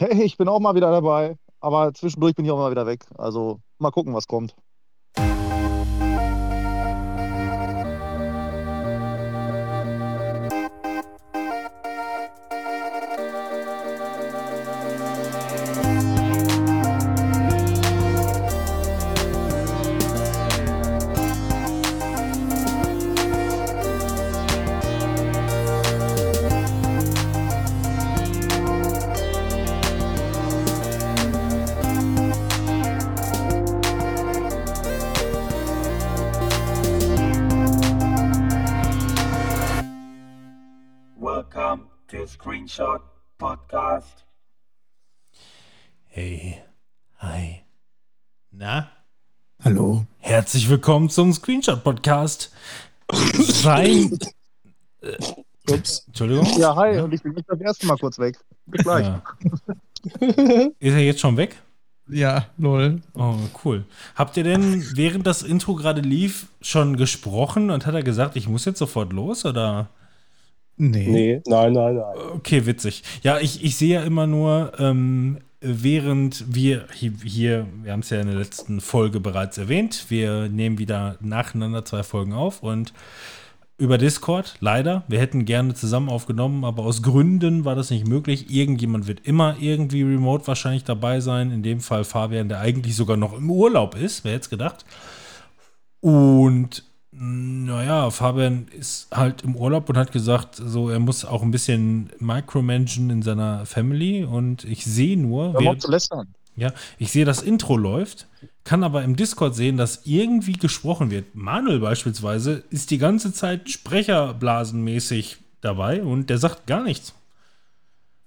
Hey, ich bin auch mal wieder dabei, aber zwischendurch bin ich auch mal wieder weg. Also mal gucken, was kommt. Willkommen zum Screenshot Podcast. Sein. Ups. Entschuldigung. Ja, hi, und ich bin nicht das erste Mal kurz weg. Bis gleich. Ja. Ist er jetzt schon weg? Ja, lol. Oh, cool. Habt ihr denn, während das Intro gerade lief, schon gesprochen und hat er gesagt, ich muss jetzt sofort los oder? Nee. Nee, nein, nein, nein. Okay, witzig. Ja, ich, ich sehe ja immer nur, ähm, während wir hier, wir haben es ja in der letzten Folge bereits erwähnt, wir nehmen wieder nacheinander zwei Folgen auf und über Discord, leider. Wir hätten gerne zusammen aufgenommen, aber aus Gründen war das nicht möglich. Irgendjemand wird immer irgendwie remote wahrscheinlich dabei sein. In dem Fall Fabian, der eigentlich sogar noch im Urlaub ist, wer hätte es gedacht. Und naja, Fabian ist halt im Urlaub und hat gesagt, so er muss auch ein bisschen micromanagen in seiner Family und ich sehe nur, während, ja, ich sehe das Intro läuft, kann aber im Discord sehen, dass irgendwie gesprochen wird. Manuel beispielsweise ist die ganze Zeit sprecherblasenmäßig dabei und der sagt gar nichts.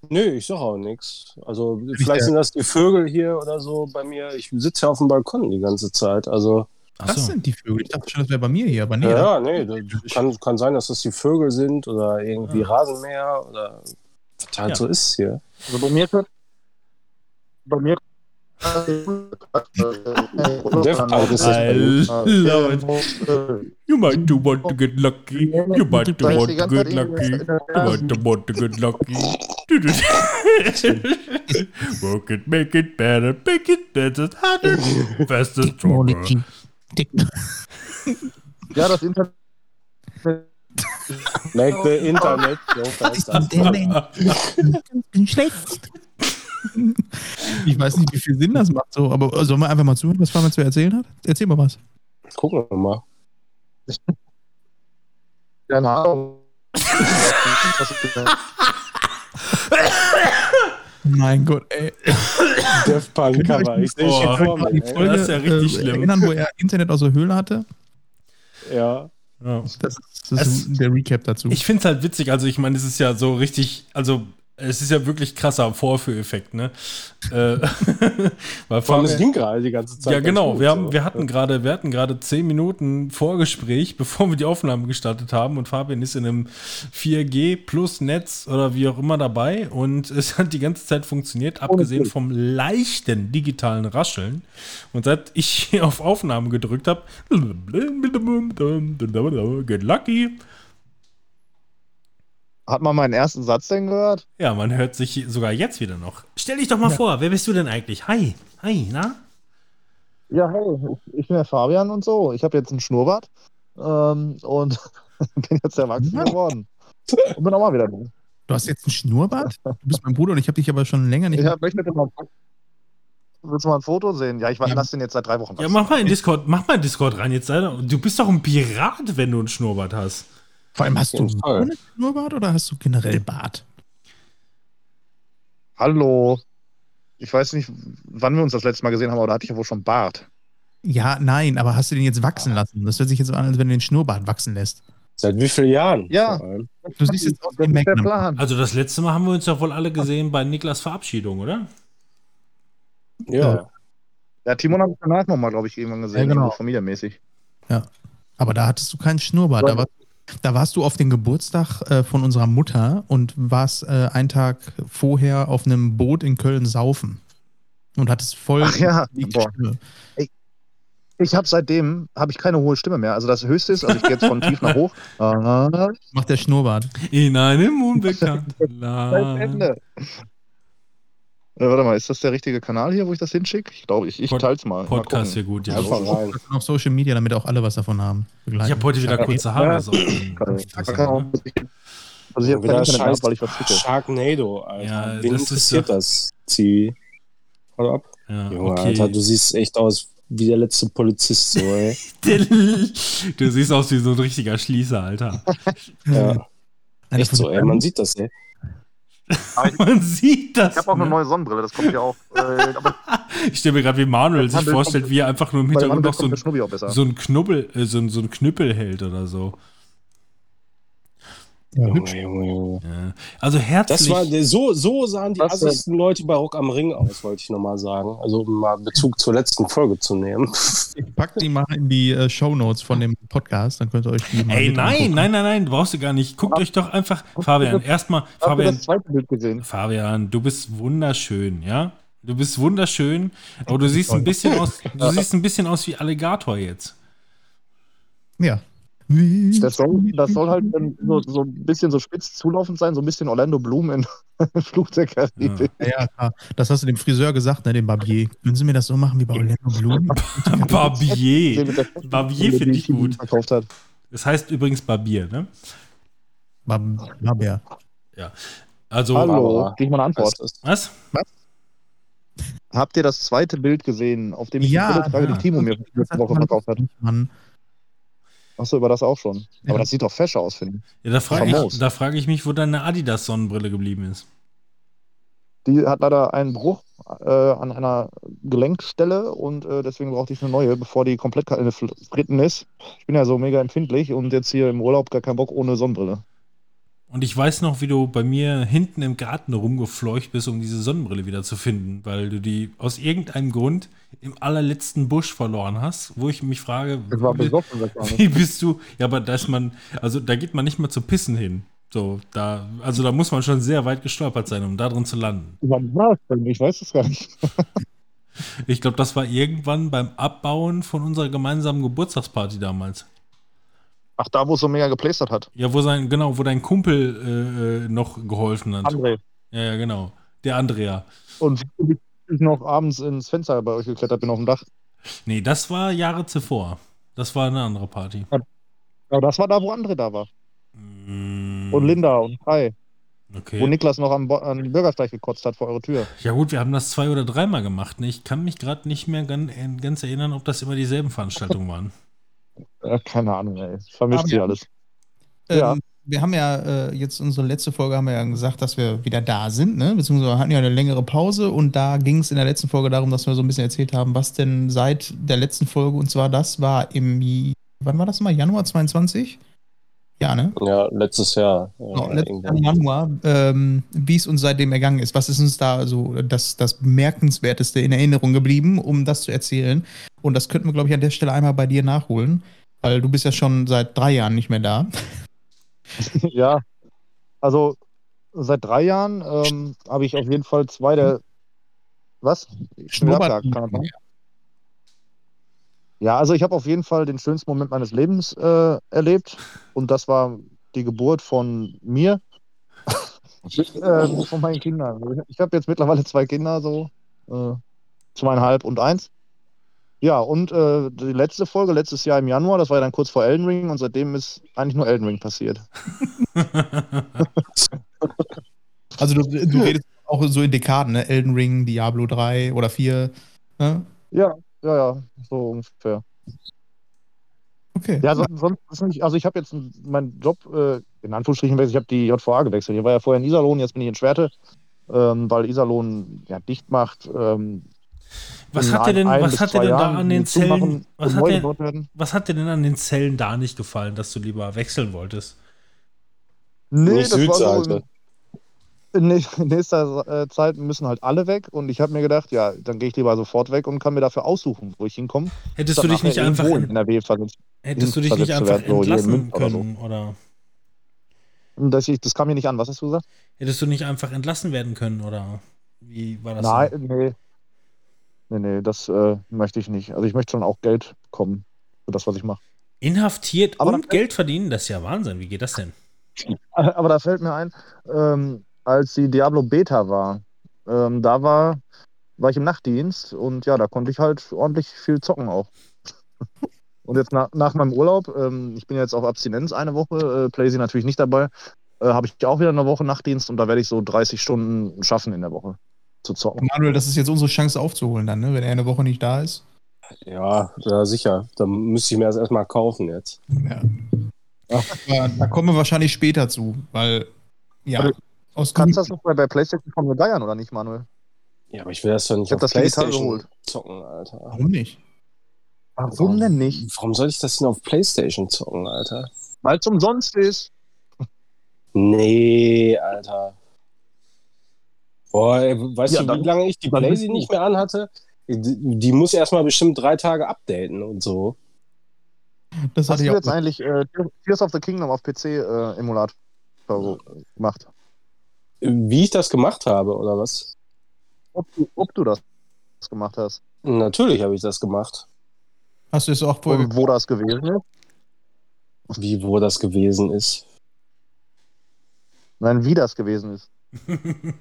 Nö, ich sag auch nichts. Also vielleicht sind das die Vögel hier oder so bei mir. Ich sitze ja auf dem Balkon die ganze Zeit. Also Das Achso. sind die Vögel. Ich dachte schon, das wäre bei mir hier, aber nee. ja, nee, das kann, kann sein, dass das die Vögel sind oder irgendwie Rasenmäher oder was halt Ja. so ist hier. Also bei mir. Bei mir. Deathpunk ist das bei I dir. love it. You might do want to get lucky. You might do want to get lucky. You might do want to get lucky. Work it, make it better, make it better, harder, faster, stronger. Ja, das Internet. Make the Internet so faster. bin schlecht. Ich weiß nicht, wie viel Sinn das macht, so, aber sollen wir einfach mal zuhören, was Fabian zu erzählen hat? Erzähl mal was. Gucken wir mal. Keine Ahnung. Mein Gott, ey. Death Punk Cover. Ich sehe schon vor mir. Die ey. Folge das ist ja richtig äh, schlimm. erinnern, wo er Internet aus der Höhle hatte? Ja. Ja. Das ist, das ist Es- der Recap dazu. Ich finde es halt witzig, also ich meine, es ist ja so richtig, also es ist ja wirklich krasser Vorführeffekt, ne? Äh, weil Vor allem, es ging gerade die ganze Zeit. Ja, genau. gut, Wir, haben, so. wir hatten gerade, wir hatten gerade zehn Minuten Vorgespräch, bevor wir die Aufnahme gestartet haben. Und Fabian ist in einem 4G plus Netz oder wie auch immer dabei. Und es hat die ganze Zeit funktioniert, abgesehen vom leichten digitalen Rascheln. Und seit ich hier auf Aufnahme gedrückt habe, get lucky. Hat man meinen ersten Satz denn gehört? Ja, man hört sich sogar jetzt wieder noch. Stell dich doch mal vor, wer bist du denn eigentlich? Hi, hi, na? Ja, hey, ich bin der Fabian und so. Ich habe jetzt einen Schnurrbart ähm, und bin jetzt erwachsen Ja. geworden. Und bin auch mal wieder da. Du hast jetzt einen Schnurrbart? Du bist mein Bruder und ich habe dich aber schon länger nicht Ich hab, möchte mal, willst du mal ein Foto sehen? Ja, ich Ja. lasse den jetzt seit drei Wochen. Ja, mach mal in Discord, mach mal in Discord rein jetzt. Du bist doch ein Pirat, wenn du einen Schnurrbart hast. Vor allem hast du Fall. ohne Schnurrbart oder hast du generell Bart? Hallo. Ich weiß nicht, wann wir uns das letzte Mal gesehen haben, aber da hatte ich ja wohl schon Bart. Ja, nein, aber hast du den jetzt wachsen lassen? Das hört sich jetzt so an, als wenn du den Schnurrbart wachsen lässt. Seit wie vielen Jahren? Ja. Du siehst jetzt aus wie Magnum. Plan. Also das letzte Mal haben wir uns ja wohl alle gesehen bei Niklas Verabschiedung, oder? Ja. Ja, Timon habe ich danach nochmal, glaube ich, irgendwann gesehen. Ja, genau. so Familienmäßig. Aber da hattest du keinen Schnurrbart. Da, war, da warst du auf den Geburtstag äh, von unserer Mutter und warst äh, einen Tag vorher auf einem Boot in Köln saufen. Und hattest voll Ach ja, die boah. Stimme. Ich habe seitdem habe ich keine hohe Stimme mehr. Also das Höchste ist, also ich gehe jetzt von tief nach hoch. Macht der Schnurrbart. In einem unbekannten das Land. Äh, warte mal, ist das der richtige Kanal hier, wo ich das hinschicke? Ich glaube, ich, ich Pod- teil's mal. Mal Podcast hier gut, ja. Einfach rein. Auf Social Media, damit auch alle was davon haben. Ich habe heute wieder kurze Haare. So. Kann, kann auch, ne? also ich habe Wieder scheiß weil ich was schicke. Sharknado, Alter. Ja, Wen das interessiert doch- das? Zieh. Hau ab. Ja, Junge, okay. Alter, du siehst echt aus wie der letzte Polizist, so, ey. du siehst aus wie so ein richtiger Schließer, Alter. Ja, echt so, ey. Man sieht das, ey. Man sieht das. Ich habe auch eine ne? neue Sonnenbrille, das kommt ja auch. Äh, Ich stelle mir gerade, wie Manuel sich Handel vorstellt, wie er einfach nur im Hintergrund anderen noch so kommt der ein, Schnubbi auch besser. so ein Knubbel, äh, so, ein, so ein Knüppel hält oder so. Ja. Ja. Also herzlich. Das war, so, so sahen die assigsten Leute bei Rock am Ring aus, wollte ich nochmal sagen. Also, um mal Bezug zur letzten Folge zu nehmen. Ich pack die mal in die äh, Show Notes von dem Podcast, dann könnt ihr euch die mal Ey, nein, nein, nein, nein, brauchst du gar nicht. Guckt euch doch einfach. Fabian, erstmal, Fabian? Fabian, du bist wunderschön, ja? Du bist wunderschön, aber du siehst ein bisschen aus, du siehst ein bisschen aus wie Alligator jetzt. Ja. Das soll, das soll halt so, so ein bisschen so spitz zulaufend sein, so ein bisschen Orlando Bloom in Fluch der Karibik. Ja, ja, klar. Das hast du dem Friseur gesagt, ne, dem Barbier. Können Sie mir das so machen wie bei Orlando Bloom? Barbier. Barbier finde ich gut. Verkauft hat. Das heißt übrigens Barbier, ne? Bar- Barbier. Also, Hallo, krieg ich mal eine Antwort. Was was? Habt ihr das zweite Bild gesehen, auf dem ich Ja, die Brille trage, ja. die Timo mir letzte Woche verkauft hat? Mann. Achso, über das auch schon. Ja. Aber das sieht doch fesch aus, finde ich. Ja, da frage ich, da frag ich mich, wo deine Adidas-Sonnenbrille geblieben ist. Die hat leider einen Bruch äh, an einer Gelenkstelle und äh, deswegen brauchte ich eine neue, bevor die komplett fritten ist. Ich bin ja so mega empfindlich und jetzt hier im Urlaub gar keinen Bock ohne Sonnenbrille. Und ich weiß noch, wie du bei mir hinten im Garten rumgefleucht bist, um diese Sonnenbrille wieder zu finden, weil du die aus irgendeinem Grund im allerletzten Busch verloren hast, wo ich mich frage, besoffen, wie bist du? Ja, aber da ist man, also da geht man nicht mal zu pissen hin. So, da, also da muss man schon sehr weit gestolpert sein, um da drin zu landen. Wann war das denn? Ich weiß es gar nicht. Ich glaube, das war irgendwann beim Abbauen von unserer gemeinsamen Geburtstagsparty damals. Ach, da, wo es so mega geplastert hat. Ja, wo sein, genau, wo dein Kumpel äh, äh, noch geholfen hat. André. Ja, ja, genau. Der Andrea. Und ich noch abends ins Fenster bei euch geklettert bin auf dem Dach. Nee, das war Jahre zuvor. Das war eine andere Party. Aber das war da, wo André da war. Mm, Und Linda und Kai. Wo Okay. Niklas noch am, an den Bürgersteig gekotzt hat vor eure Tür. Ja gut, wir haben das zwei oder dreimal gemacht. Ne? Ich kann mich gerade nicht mehr ganz, ganz erinnern, ob das immer dieselben Veranstaltungen waren. Ja, keine Ahnung, ey. Vermischt sich ja. alles. Ähm, Ja. Wir haben ja äh, jetzt unsere letzte Folge haben wir ja gesagt, dass wir wieder da sind, ne? Beziehungsweise hatten ja eine längere Pause und da ging es in der letzten Folge darum, dass wir so ein bisschen erzählt haben, was denn seit der letzten Folge und zwar das war im wann war das mal? Januar 22? Ja, ne? Ja, letztes Jahr. Ja, Genau, letztes Jahr Januar, ähm, wie es uns seitdem ergangen ist. Was ist uns da so das, das Bemerkenswerteste in Erinnerung geblieben, um das zu erzählen? Und das könnten wir, glaube ich, an der Stelle einmal bei dir nachholen, weil du bist ja schon seit drei Jahren nicht mehr da. ja. Also seit drei Jahren ähm, habe ich auf jeden Fall zwei der. Was? Sein? Ja, also ich habe auf jeden Fall den schönsten Moment meines Lebens äh, erlebt und das war die Geburt von mir, äh, von meinen Kindern. Ich habe jetzt mittlerweile zwei Kinder, so äh, zweieinhalb und eins. Ja, und äh, die letzte Folge, letztes Jahr im Januar, das war ja dann kurz vor Elden Ring und seitdem ist eigentlich nur Elden Ring passiert. Also du, du redest auch so in Dekaden, ne? Elden Ring, Diablo 3 oder 4. Ne? Ja, ja, ja, so ungefähr. Okay. Ja, so, sonst ist nicht, also ich habe jetzt meinen Job äh, in Anführungsstrichen gewechselt, ich habe die JVA gewechselt. Ich war ja vorher in Iserlohn, jetzt bin ich in Schwerte, ähm, weil Iserlohn ja dicht macht. Ähm, Was hat dir denn, was hat denn da an den Zellen, was hat werden. was hat dir denn an den Zellen da nicht gefallen, dass du lieber wechseln wolltest? Nee, Nicht das war so Südseite. in, nächster äh, Zeit müssen halt alle weg und ich habe mir gedacht, ja, dann gehe ich lieber sofort weg und kann mir dafür aussuchen, wo ich hinkomme. Hättest du dich nicht einfach, in NRW versetzt. hättest du dich nicht einfach werden, so entlassen oder so. können oder Und Das, ich, das kam mir nicht an. Was hast du gesagt? hättest du nicht einfach entlassen werden können oder wie war das? Nein, so? nee. Nee, nee, das äh, möchte ich nicht. Also ich möchte schon auch Geld bekommen für das, was ich mache. Inhaftiert Aber und Geld verdienen, das ist ja Wahnsinn. Wie geht das denn? Aber da fällt mir ein, ähm, als die Diablo Beta war, Ähm, da war, war ich im Nachtdienst und ja, da konnte ich halt ordentlich viel zocken auch. Und jetzt nach, nach meinem Urlaub, ähm, ich bin jetzt auf Abstinenz eine Woche, äh, Playsy natürlich nicht dabei, äh, habe ich auch wieder eine Woche Nachtdienst und da werde ich so 30 Stunden schaffen in der Woche zu zocken. Manuel, das ist jetzt unsere Chance aufzuholen dann, ne? wenn er eine Woche nicht da ist. Ja, ja, sicher. Dann müsste ich mir das erstmal kaufen jetzt. Ja. Aber da kommen wir wahrscheinlich später zu, weil ja, Aber aus Kannst du das noch bei, bei PlayStation von mir geiern oder nicht, Manuel? Ja, aber ich will das doch nicht Ich auf das Playstation geholt. zocken, Alter. Warum nicht? Warum denn nicht? Warum soll ich das denn auf Playstation zocken, Alter? Weil es umsonst ist. Nee, Alter. Boah, weißt Ja, du, dann- wie lange ich die du. nicht mehr anhatte? Die, die muss erstmal bestimmt drei Tage updaten und so. Das Hast hatte du ich auch. jetzt eigentlich äh, Tears of the Kingdom auf PC äh, Emulator gemacht? Wie ich das gemacht habe, oder was? Ob du, ob du das gemacht hast. Natürlich habe ich das gemacht. Hast du es auch vorher Und wo das gewesen ist? Wie, wo das gewesen ist. Nein, wie das gewesen ist.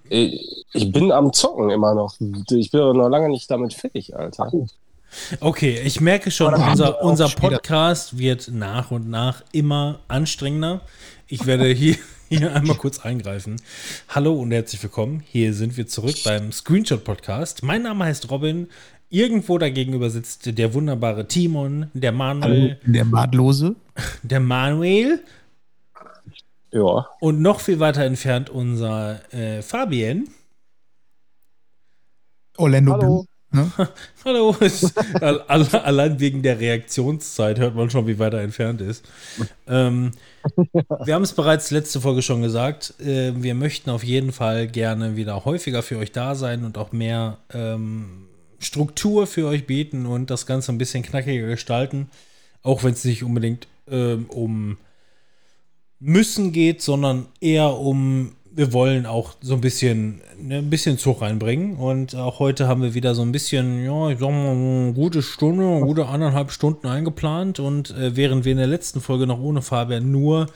Ich ich bin am Zocken immer noch. Ich bin noch lange nicht damit fertig, Alter. Okay, ich merke schon, unser, unser Podcast wird nach und nach immer anstrengender. Ich werde hier, hier einmal kurz eingreifen. Hallo und herzlich willkommen. Hier sind wir zurück beim Screenshot Podcast. Mein Name heißt Robin. Irgendwo dagegenüber sitzt der wunderbare Timon, der Manuel, der Bartlose. der Manuel Ja. und noch viel weiter entfernt unser äh, Fabian. Orlando Hallo. Bloom. Ne? Hallo. Allein wegen der Reaktionszeit hört man schon, wie weit er entfernt ist. Ähm, wir haben es bereits letzte Folge schon gesagt. Äh, wir möchten auf jeden Fall gerne wieder häufiger für euch da sein und auch mehr ähm, Struktur für euch bieten und das Ganze ein bisschen knackiger gestalten. Auch wenn es nicht unbedingt ähm, um müssen geht, sondern eher um, wir wollen auch so ein bisschen, ne, ein bisschen Zug reinbringen. Und auch heute haben wir wieder so ein bisschen, ja, ich sag mal, eine gute Stunde, eine gute anderthalb Stunden eingeplant. Und äh, während wir in der letzten Folge noch ohne Fabian nur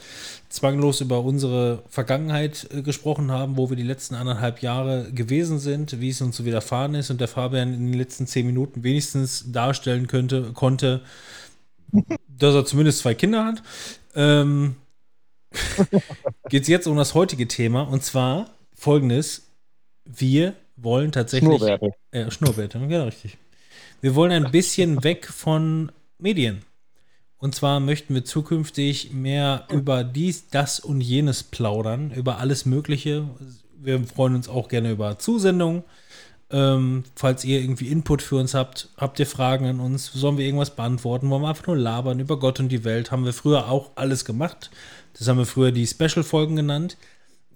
zwanglos über unsere Vergangenheit äh, gesprochen haben, wo wir die letzten anderthalb Jahre gewesen sind, wie es uns so widerfahren ist und der Fabian in den letzten zehn Minuten wenigstens darstellen könnte, konnte, dass er zumindest zwei Kinder hat. Ähm, geht es jetzt um das heutige Thema und zwar folgendes: Wir wollen tatsächlich. Schnurrbärte. Äh, Schnurrbärte, ja, richtig. Wir wollen ein bisschen weg von Medien. Und zwar möchten wir zukünftig mehr über dies, das und jenes plaudern, über alles Mögliche. Wir freuen uns auch gerne über Zusendungen. Ähm, falls ihr irgendwie Input für uns habt, habt ihr Fragen an uns, sollen wir irgendwas beantworten, wollen wir einfach nur labern über Gott und die Welt, haben wir früher auch alles gemacht. Das haben wir früher die Special-Folgen genannt.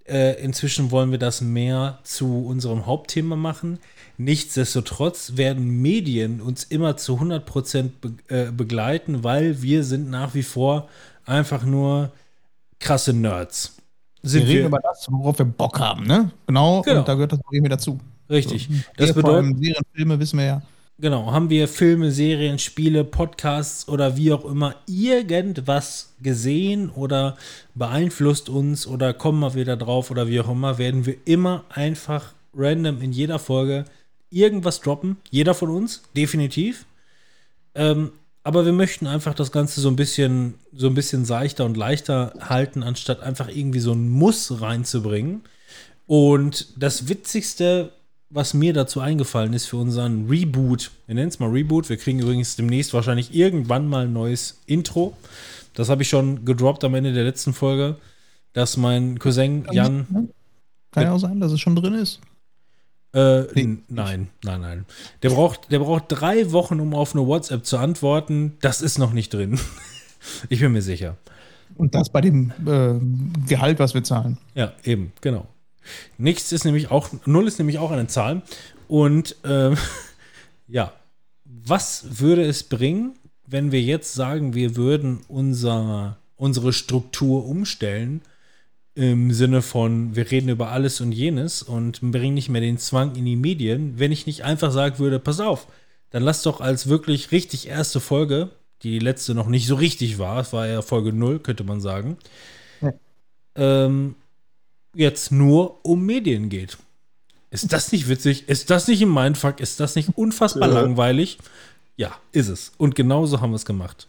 Äh, inzwischen wollen wir das mehr zu unserem Hauptthema machen. Nichtsdestotrotz werden Medien uns immer zu 100% be äh, begleiten, weil wir sind nach wie vor einfach nur krasse Nerds. Wir Sind reden wir, über das, worauf wir Bock haben, ne? Genau, Genau. und da gehört das irgendwie dazu. richtig. Das Das bedeutet, Serien, Filme wissen wir ja. Genau, haben wir Filme, Serien, Spiele, Podcasts oder wie auch immer irgendwas gesehen oder beeinflusst uns oder kommen wir wieder drauf oder wie auch immer, werden wir immer einfach random in jeder Folge irgendwas droppen. Jeder von uns, definitiv. Ähm, aber wir möchten einfach das Ganze so ein bisschen, so ein bisschen seichter und leichter halten, anstatt einfach irgendwie so ein Muss reinzubringen. Und das Witzigste, was mir dazu eingefallen ist für unseren Reboot, wir nennen es mal Reboot, wir kriegen übrigens demnächst wahrscheinlich irgendwann mal ein neues Intro. Das habe ich schon gedroppt am Ende der letzten Folge, dass mein Cousin Jan. Ne? Kann ja auch sein, dass es schon drin ist. Äh, Nee. nein, nein, nein. Der braucht, der braucht drei Wochen, um auf eine WhatsApp zu antworten. Das ist noch nicht drin. ich bin mir sicher. Und das bei dem äh, Gehalt, was wir zahlen. Ja, eben, genau. Nichts ist nämlich auch, null ist nämlich auch eine Zahl. Und ähm, ja, was würde es bringen, wenn wir jetzt sagen, wir würden unser, unsere Struktur umstellen? Im Sinne von, wir reden über alles und jenes und bringen nicht mehr den Zwang in die Medien, wenn ich nicht einfach sagen würde, pass auf, dann lass doch als wirklich richtig erste Folge, die letzte noch nicht so richtig war, es war ja Folge 0, könnte man sagen, ähm, jetzt nur um Medien geht. Ist das nicht witzig? Ist das nicht ein Mindfuck? Ist das nicht unfassbar Ja. langweilig? Ja, ist es. Und genauso haben wir es gemacht.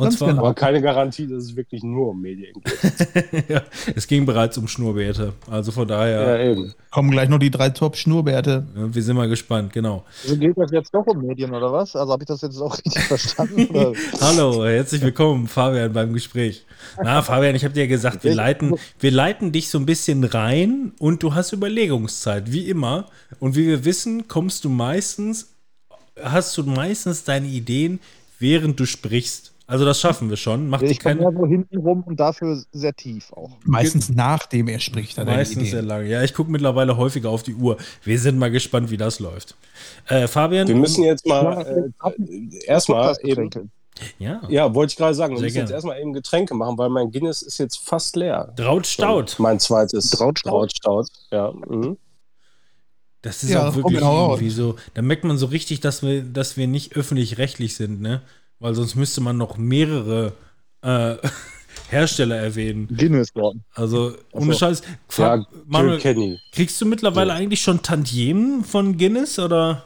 Und zwar, genau. Aber keine Garantie, dass es wirklich nur um Medien geht. ja, es ging bereits um Schnurrbärte. Also von daher, Ja, eben. Kommen gleich noch die drei Top-Schnurrbärte. ja, wir sind mal gespannt, genau. Also geht das jetzt doch um Medien oder was? Also habe ich das jetzt auch richtig verstanden? Hallo, herzlich willkommen, Fabian, beim Gespräch. Na, Fabian, ich habe dir gesagt, wir leiten, wir leiten dich so ein bisschen rein und du hast Überlegungszeit, wie immer. Und wie wir wissen, kommst du meistens, hast du meistens deine Ideen, während du sprichst. Also das schaffen wir schon. Macht Ich komme ja so hinten rum und dafür sehr tief auch. Meistens nachdem er spricht, meistens sehr lange. Ja, ich gucke mittlerweile häufiger auf die Uhr. Wir sind mal gespannt, wie das läuft. Äh, Fabian, Wir müssen jetzt mal äh, erstmal eben. Ja, Ja, wollte ich gerade sagen, wir müssen jetzt erstmal eben Getränke machen, weil mein Guinness ist jetzt fast leer. Draut Staut. Mein zweites Drautstaud? Drautstaud, Ja. Mhm. Das ist Ja, auch wirklich raus. irgendwie so. Da merkt man so richtig, dass wir, dass wir nicht öffentlich-rechtlich sind, ne? Weil sonst müsste man noch mehrere äh, Hersteller erwähnen. Guinness worden. Also, ohne so. Scheiß. Ja, Manuel, Kenny. kriegst du mittlerweile eigentlich schon Tantiemen von Guinness oder?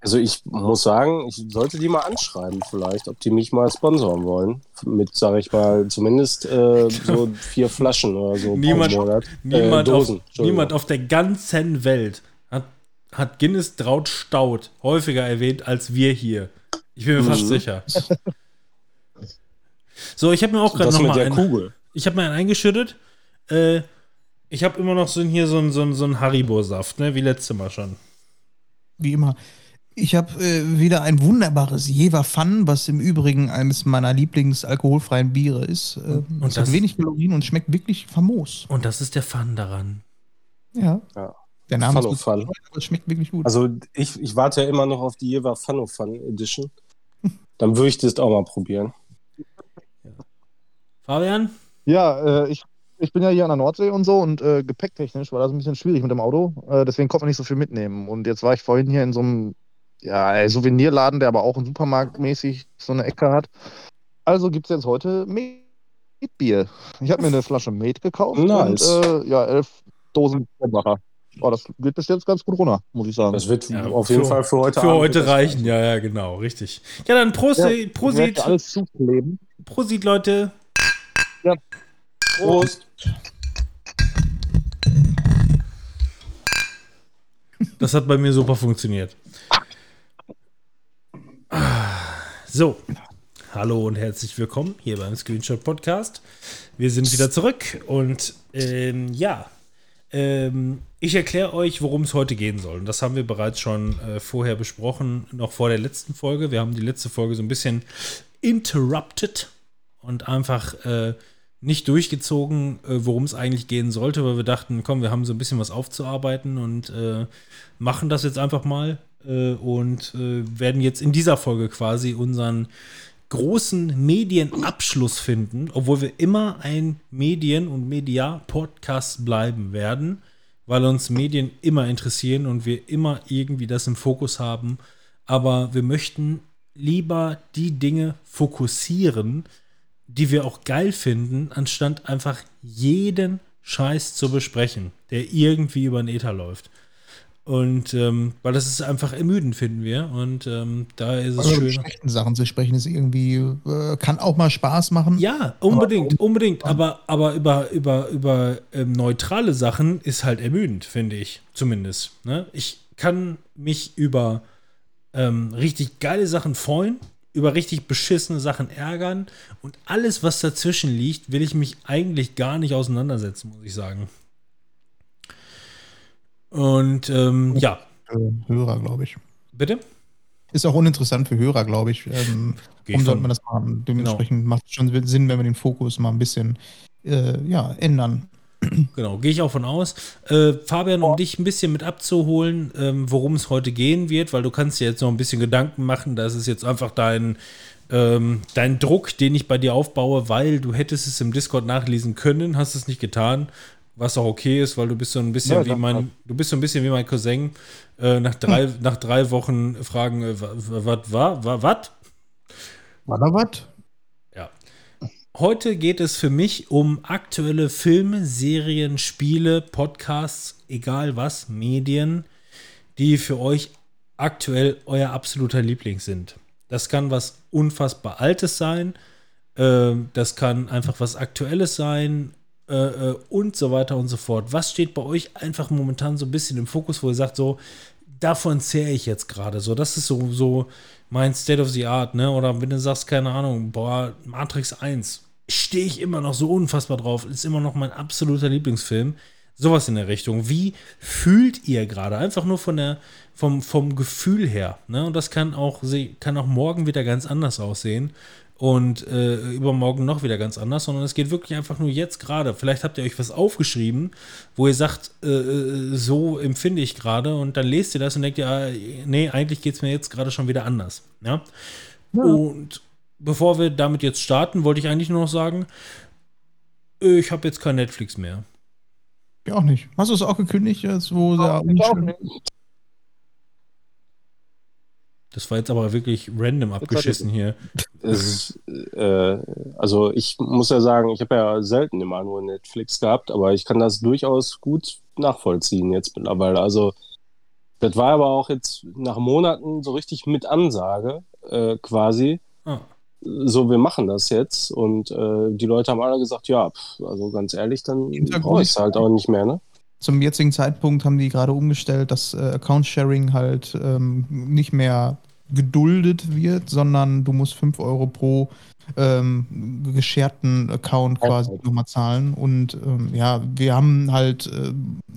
Also ich muss sagen, ich sollte die mal anschreiben vielleicht, ob die mich mal sponsoren wollen. Mit, sage ich mal, zumindest äh, so vier Flaschen oder so Niemand- pro Monat. Niemand, äh, Dosen, auf, niemand auf der ganzen Welt hat, hat Guinness Draut Staud häufiger erwähnt als wir hier. Ich bin mir fast Mhm. sicher. So, ich habe mir auch gerade noch mit mal der einen, Kugel. Ich habe mir einen eingeschüttet. Äh, ich habe immer noch so hier so einen so einen- so einen Haribo-Saft, ne? Wie letztes Mal schon. Wie immer. Ich habe äh, wieder ein wunderbares Jever Fun, was im Übrigen eines meiner Lieblingsalkoholfreien Biere ist. Ähm, Und es hat das- wenig Kalorien und schmeckt wirklich famos. Und das ist der Fun daran. Ja. Ja. Der Name Fun ist gut, aber es schmeckt wirklich gut. Also ich, ich warte ja immer noch auf die Jever Fun Edition. Dann würde ich das auch mal probieren. Fabian? Ja, äh, ich, ich bin ja hier an der Nordsee und so und äh, gepäcktechnisch war das ein bisschen schwierig mit dem Auto. Äh, deswegen konnte man nicht so viel mitnehmen. Und jetzt war ich vorhin hier in so einem ja, äh, Souvenirladen, der aber auch ein Supermarktmäßig so eine Ecke hat. Also gibt es jetzt heute Met-Bier. Ich habe mir eine Flasche Met gekauft Nice. und äh, ja, elf Dosen Krombacher. Oh, das geht bis jetzt ganz gut runter, muss ich sagen. Das wird Ja, auf jeden für- Fall für heute Für Abend heute reichen, ja, ja, genau, richtig. Ja, dann Prost, Ja, Ich Prosit, alles zukleben. Prosit, Leute. Prost. Das hat bei mir super funktioniert. So, hallo und herzlich willkommen hier beim Screenshot Podcast. Wir sind wieder zurück und ähm, ja, ähm, ich erkläre euch, worum es heute gehen soll. Und das haben wir bereits schon äh, vorher besprochen, noch vor der letzten Folge. Wir haben die letzte Folge so ein bisschen interrupted und einfach äh, nicht durchgezogen, äh, worum es eigentlich gehen sollte, weil wir dachten, komm, wir haben so ein bisschen was aufzuarbeiten und äh, machen das jetzt einfach mal äh, und äh, werden jetzt in dieser Folge quasi unseren großen Medienabschluss finden, obwohl wir immer ein Medien- und Media-Podcast bleiben werden, weil uns Medien immer interessieren und wir immer irgendwie das im Fokus haben. Aber wir möchten lieber die Dinge fokussieren, die wir auch geil finden, anstatt einfach jeden Scheiß zu besprechen, der irgendwie über den Ether läuft. Und ähm, weil das ist einfach ermüdend, finden wir. Und ähm, da ist es Aber über die schön. schlechten Sachen zu sprechen, ist irgendwie, äh, kann auch mal Spaß machen. Ja, unbedingt, unbedingt. Aber, aber über, über, über ähm, neutrale Sachen ist halt ermüdend, finde ich. Zumindest. Ne? Ich kann mich über ähm, richtig geile Sachen freuen, über richtig beschissene Sachen ärgern und alles, was dazwischen liegt, will ich mich eigentlich gar nicht auseinandersetzen, muss ich sagen. Und ähm, ja, Für Hörer, glaube ich. bitte? Ist auch uninteressant für Hörer, glaube ich. Ähm, warum ich sollte man das machen? Dementsprechend macht es schon Sinn, wenn wir den Fokus mal ein bisschen äh, ja, ändern. Genau, gehe ich auch von aus. Äh, Fabian, um dich ein bisschen mit abzuholen, ähm, worum es heute gehen wird, weil du kannst dir jetzt noch ein bisschen Gedanken machen, das ist jetzt einfach dein, ähm, dein Druck, den ich bei dir aufbaue, weil du hättest es im Discord nachlesen können, hast es nicht getan, was auch okay ist, weil du bist so ein bisschen Ja, wie mein, du bist so ein bisschen wie mein Cousin. Äh, nach, drei, nach drei Wochen fragen, äh, was war, was? War da was? Ja. Heute geht es für mich um aktuelle Filme, Serien, Spiele, Podcasts, egal was, Medien, die für euch aktuell euer absoluter Liebling sind. Das kann was unfassbar Altes sein, äh, das kann einfach was Aktuelles sein äh, äh, und so weiter und so fort. Was steht bei euch einfach momentan so ein bisschen im Fokus, wo ihr sagt, so, davon zehre ich jetzt gerade. So, das ist so, so mein State of the Art, ne? Oder wenn du sagst, keine Ahnung, boah, Matrix 1, stehe ich immer noch so unfassbar drauf, ist immer noch mein absoluter Lieblingsfilm. Sowas in der Richtung. Wie fühlt ihr gerade? Einfach nur von der, vom, vom Gefühl her. Ne? Und das kann auch, kann auch morgen wieder ganz anders aussehen und äh, übermorgen noch wieder ganz anders, sondern es geht wirklich einfach nur jetzt gerade. Vielleicht habt ihr euch was aufgeschrieben, wo ihr sagt, äh, äh so empfinde ich gerade und dann lest ihr das und denkt ihr, ah, nee, eigentlich geht es mir jetzt gerade schon wieder anders. Ja? ja? Und bevor wir damit jetzt starten, wollte ich eigentlich nur noch sagen, ich habe jetzt kein Netflix mehr. Ich auch nicht. Hast du es auch gekündigt, jetzt, wo der Das war jetzt aber wirklich random abgeschissen hier. Ist, äh, also ich muss ja sagen, ich habe ja selten immer nur Netflix gehabt, aber ich kann das durchaus gut nachvollziehen jetzt mittlerweile. Also das war aber auch jetzt nach Monaten so richtig mit Ansage äh, quasi. Ah. So, wir machen das jetzt und äh, die Leute haben alle gesagt, ja, pff, also ganz ehrlich, dann brauche ich es halt auch nicht mehr, ne? Zum jetzigen Zeitpunkt haben die gerade umgestellt, dass äh, Account-Sharing halt ähm, nicht mehr geduldet wird, sondern du musst 5 Euro pro ähm, gescherten Account quasi okay. nochmal zahlen. Und ähm, ja, wir haben halt äh,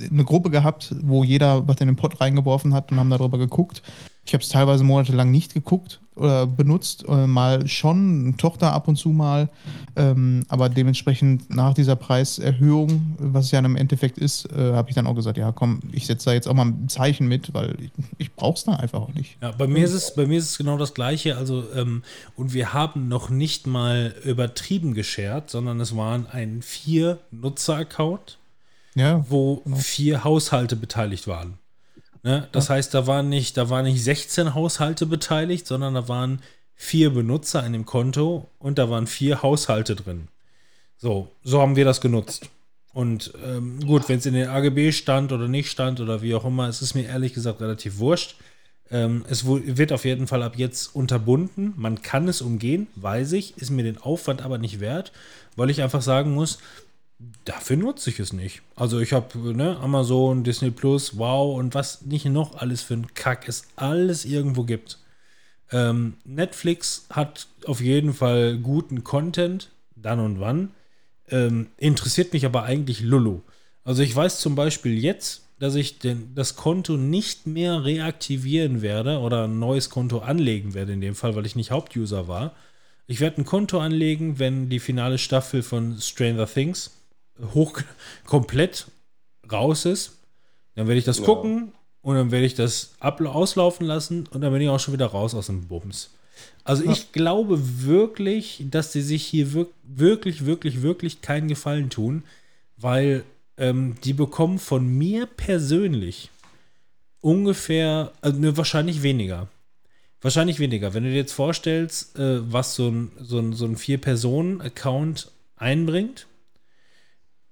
eine Gruppe gehabt, wo jeder was in den Pott reingeworfen hat und haben darüber geguckt. Ich habe es teilweise monatelang nicht geguckt oder benutzt, äh, mal schon, Tochter ab und zu mal, ähm, aber dementsprechend nach dieser Preiserhöhung, was es ja im Endeffekt ist, äh, habe ich dann auch gesagt, ja komm, ich setze da jetzt auch mal ein Zeichen mit, weil ich, ich brauche es da einfach auch nicht. Ja, bei mir ist es, bei mir ist es genau das Gleiche, also ähm, und wir haben noch nicht mal übertrieben geschert, sondern es waren ein vier Nutzer-Account, ja, wo vier Haushalte beteiligt waren. Ne? Das ja. heißt, da waren, nicht, da waren nicht 16 Haushalte beteiligt, sondern da waren vier Benutzer in dem Konto und da waren vier Haushalte drin. So, so haben wir das genutzt. Und ähm, gut, wenn es in den AGB stand oder nicht stand oder wie auch immer, es ist mir ehrlich gesagt relativ wurscht. Ähm, es wird auf jeden Fall ab jetzt unterbunden. Man kann es umgehen, weiß ich, ist mir den Aufwand aber nicht wert, weil ich einfach sagen muss, Dafür nutze ich es nicht. Also ich habe ne, Amazon, Disney Plus, wow und was nicht noch alles für ein Kack es alles irgendwo gibt. Ähm, Netflix hat auf jeden Fall guten Content, dann und wann. Ähm, interessiert mich aber eigentlich Lulu. Also ich weiß zum Beispiel jetzt, dass ich den, das Konto nicht mehr reaktivieren werde oder ein neues Konto anlegen werde in dem Fall, weil ich nicht Hauptuser war. Ich werde ein Konto anlegen, wenn die finale Staffel von Stranger Things hoch komplett raus ist, dann werde ich das ja. gucken und dann werde ich das auslaufen lassen und dann bin ich auch schon wieder raus aus dem Bums. Also ja. ich glaube wirklich, dass sie sich hier wirklich, wirklich, wirklich keinen Gefallen tun, weil ähm, die bekommen von mir persönlich ungefähr, also ne, wahrscheinlich weniger. Wahrscheinlich weniger. Wenn du dir jetzt vorstellst, äh, was so ein, so ein, so ein Vier-Personen-Account einbringt,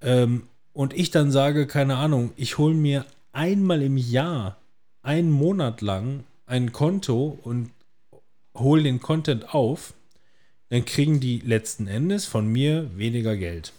ähm, und ich dann sage, keine Ahnung, ich hole mir einmal im Jahr, einen Monat lang ein Konto und hole den Content auf, dann kriegen die letzten Endes von mir weniger Geld.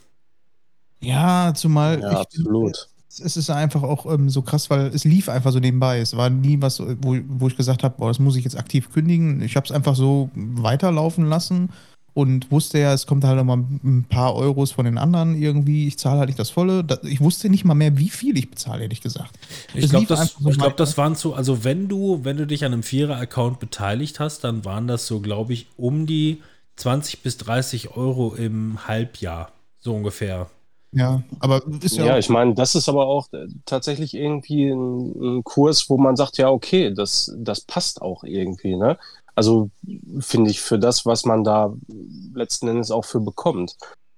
Ja, zumal. Ja, absolut. es ist einfach auch ähm, so krass, weil es lief einfach so nebenbei. Es war nie was, wo, wo ich gesagt habe, boah, das muss ich jetzt aktiv kündigen. Ich habe es einfach so weiterlaufen lassen und wusste ja, es kommt halt immer ein paar Euros von den anderen irgendwie. Ich zahle halt nicht das volle. Ich wusste nicht mal mehr, wie viel ich bezahle, ehrlich gesagt. Ich glaube, das, so glaub, das waren so, also wenn du, wenn du dich an einem Vierer-Account beteiligt hast, dann waren das so, glaube ich, um die 20 bis 30 Euro im Halbjahr. So ungefähr. Ja, aber ist ja. Ja, ich meine, das ist aber auch äh, tatsächlich irgendwie ein, ein, Kurs, wo man sagt, ja, okay, das, das passt auch irgendwie, ne? Also finde ich für das, was man da letzten Endes auch für bekommt.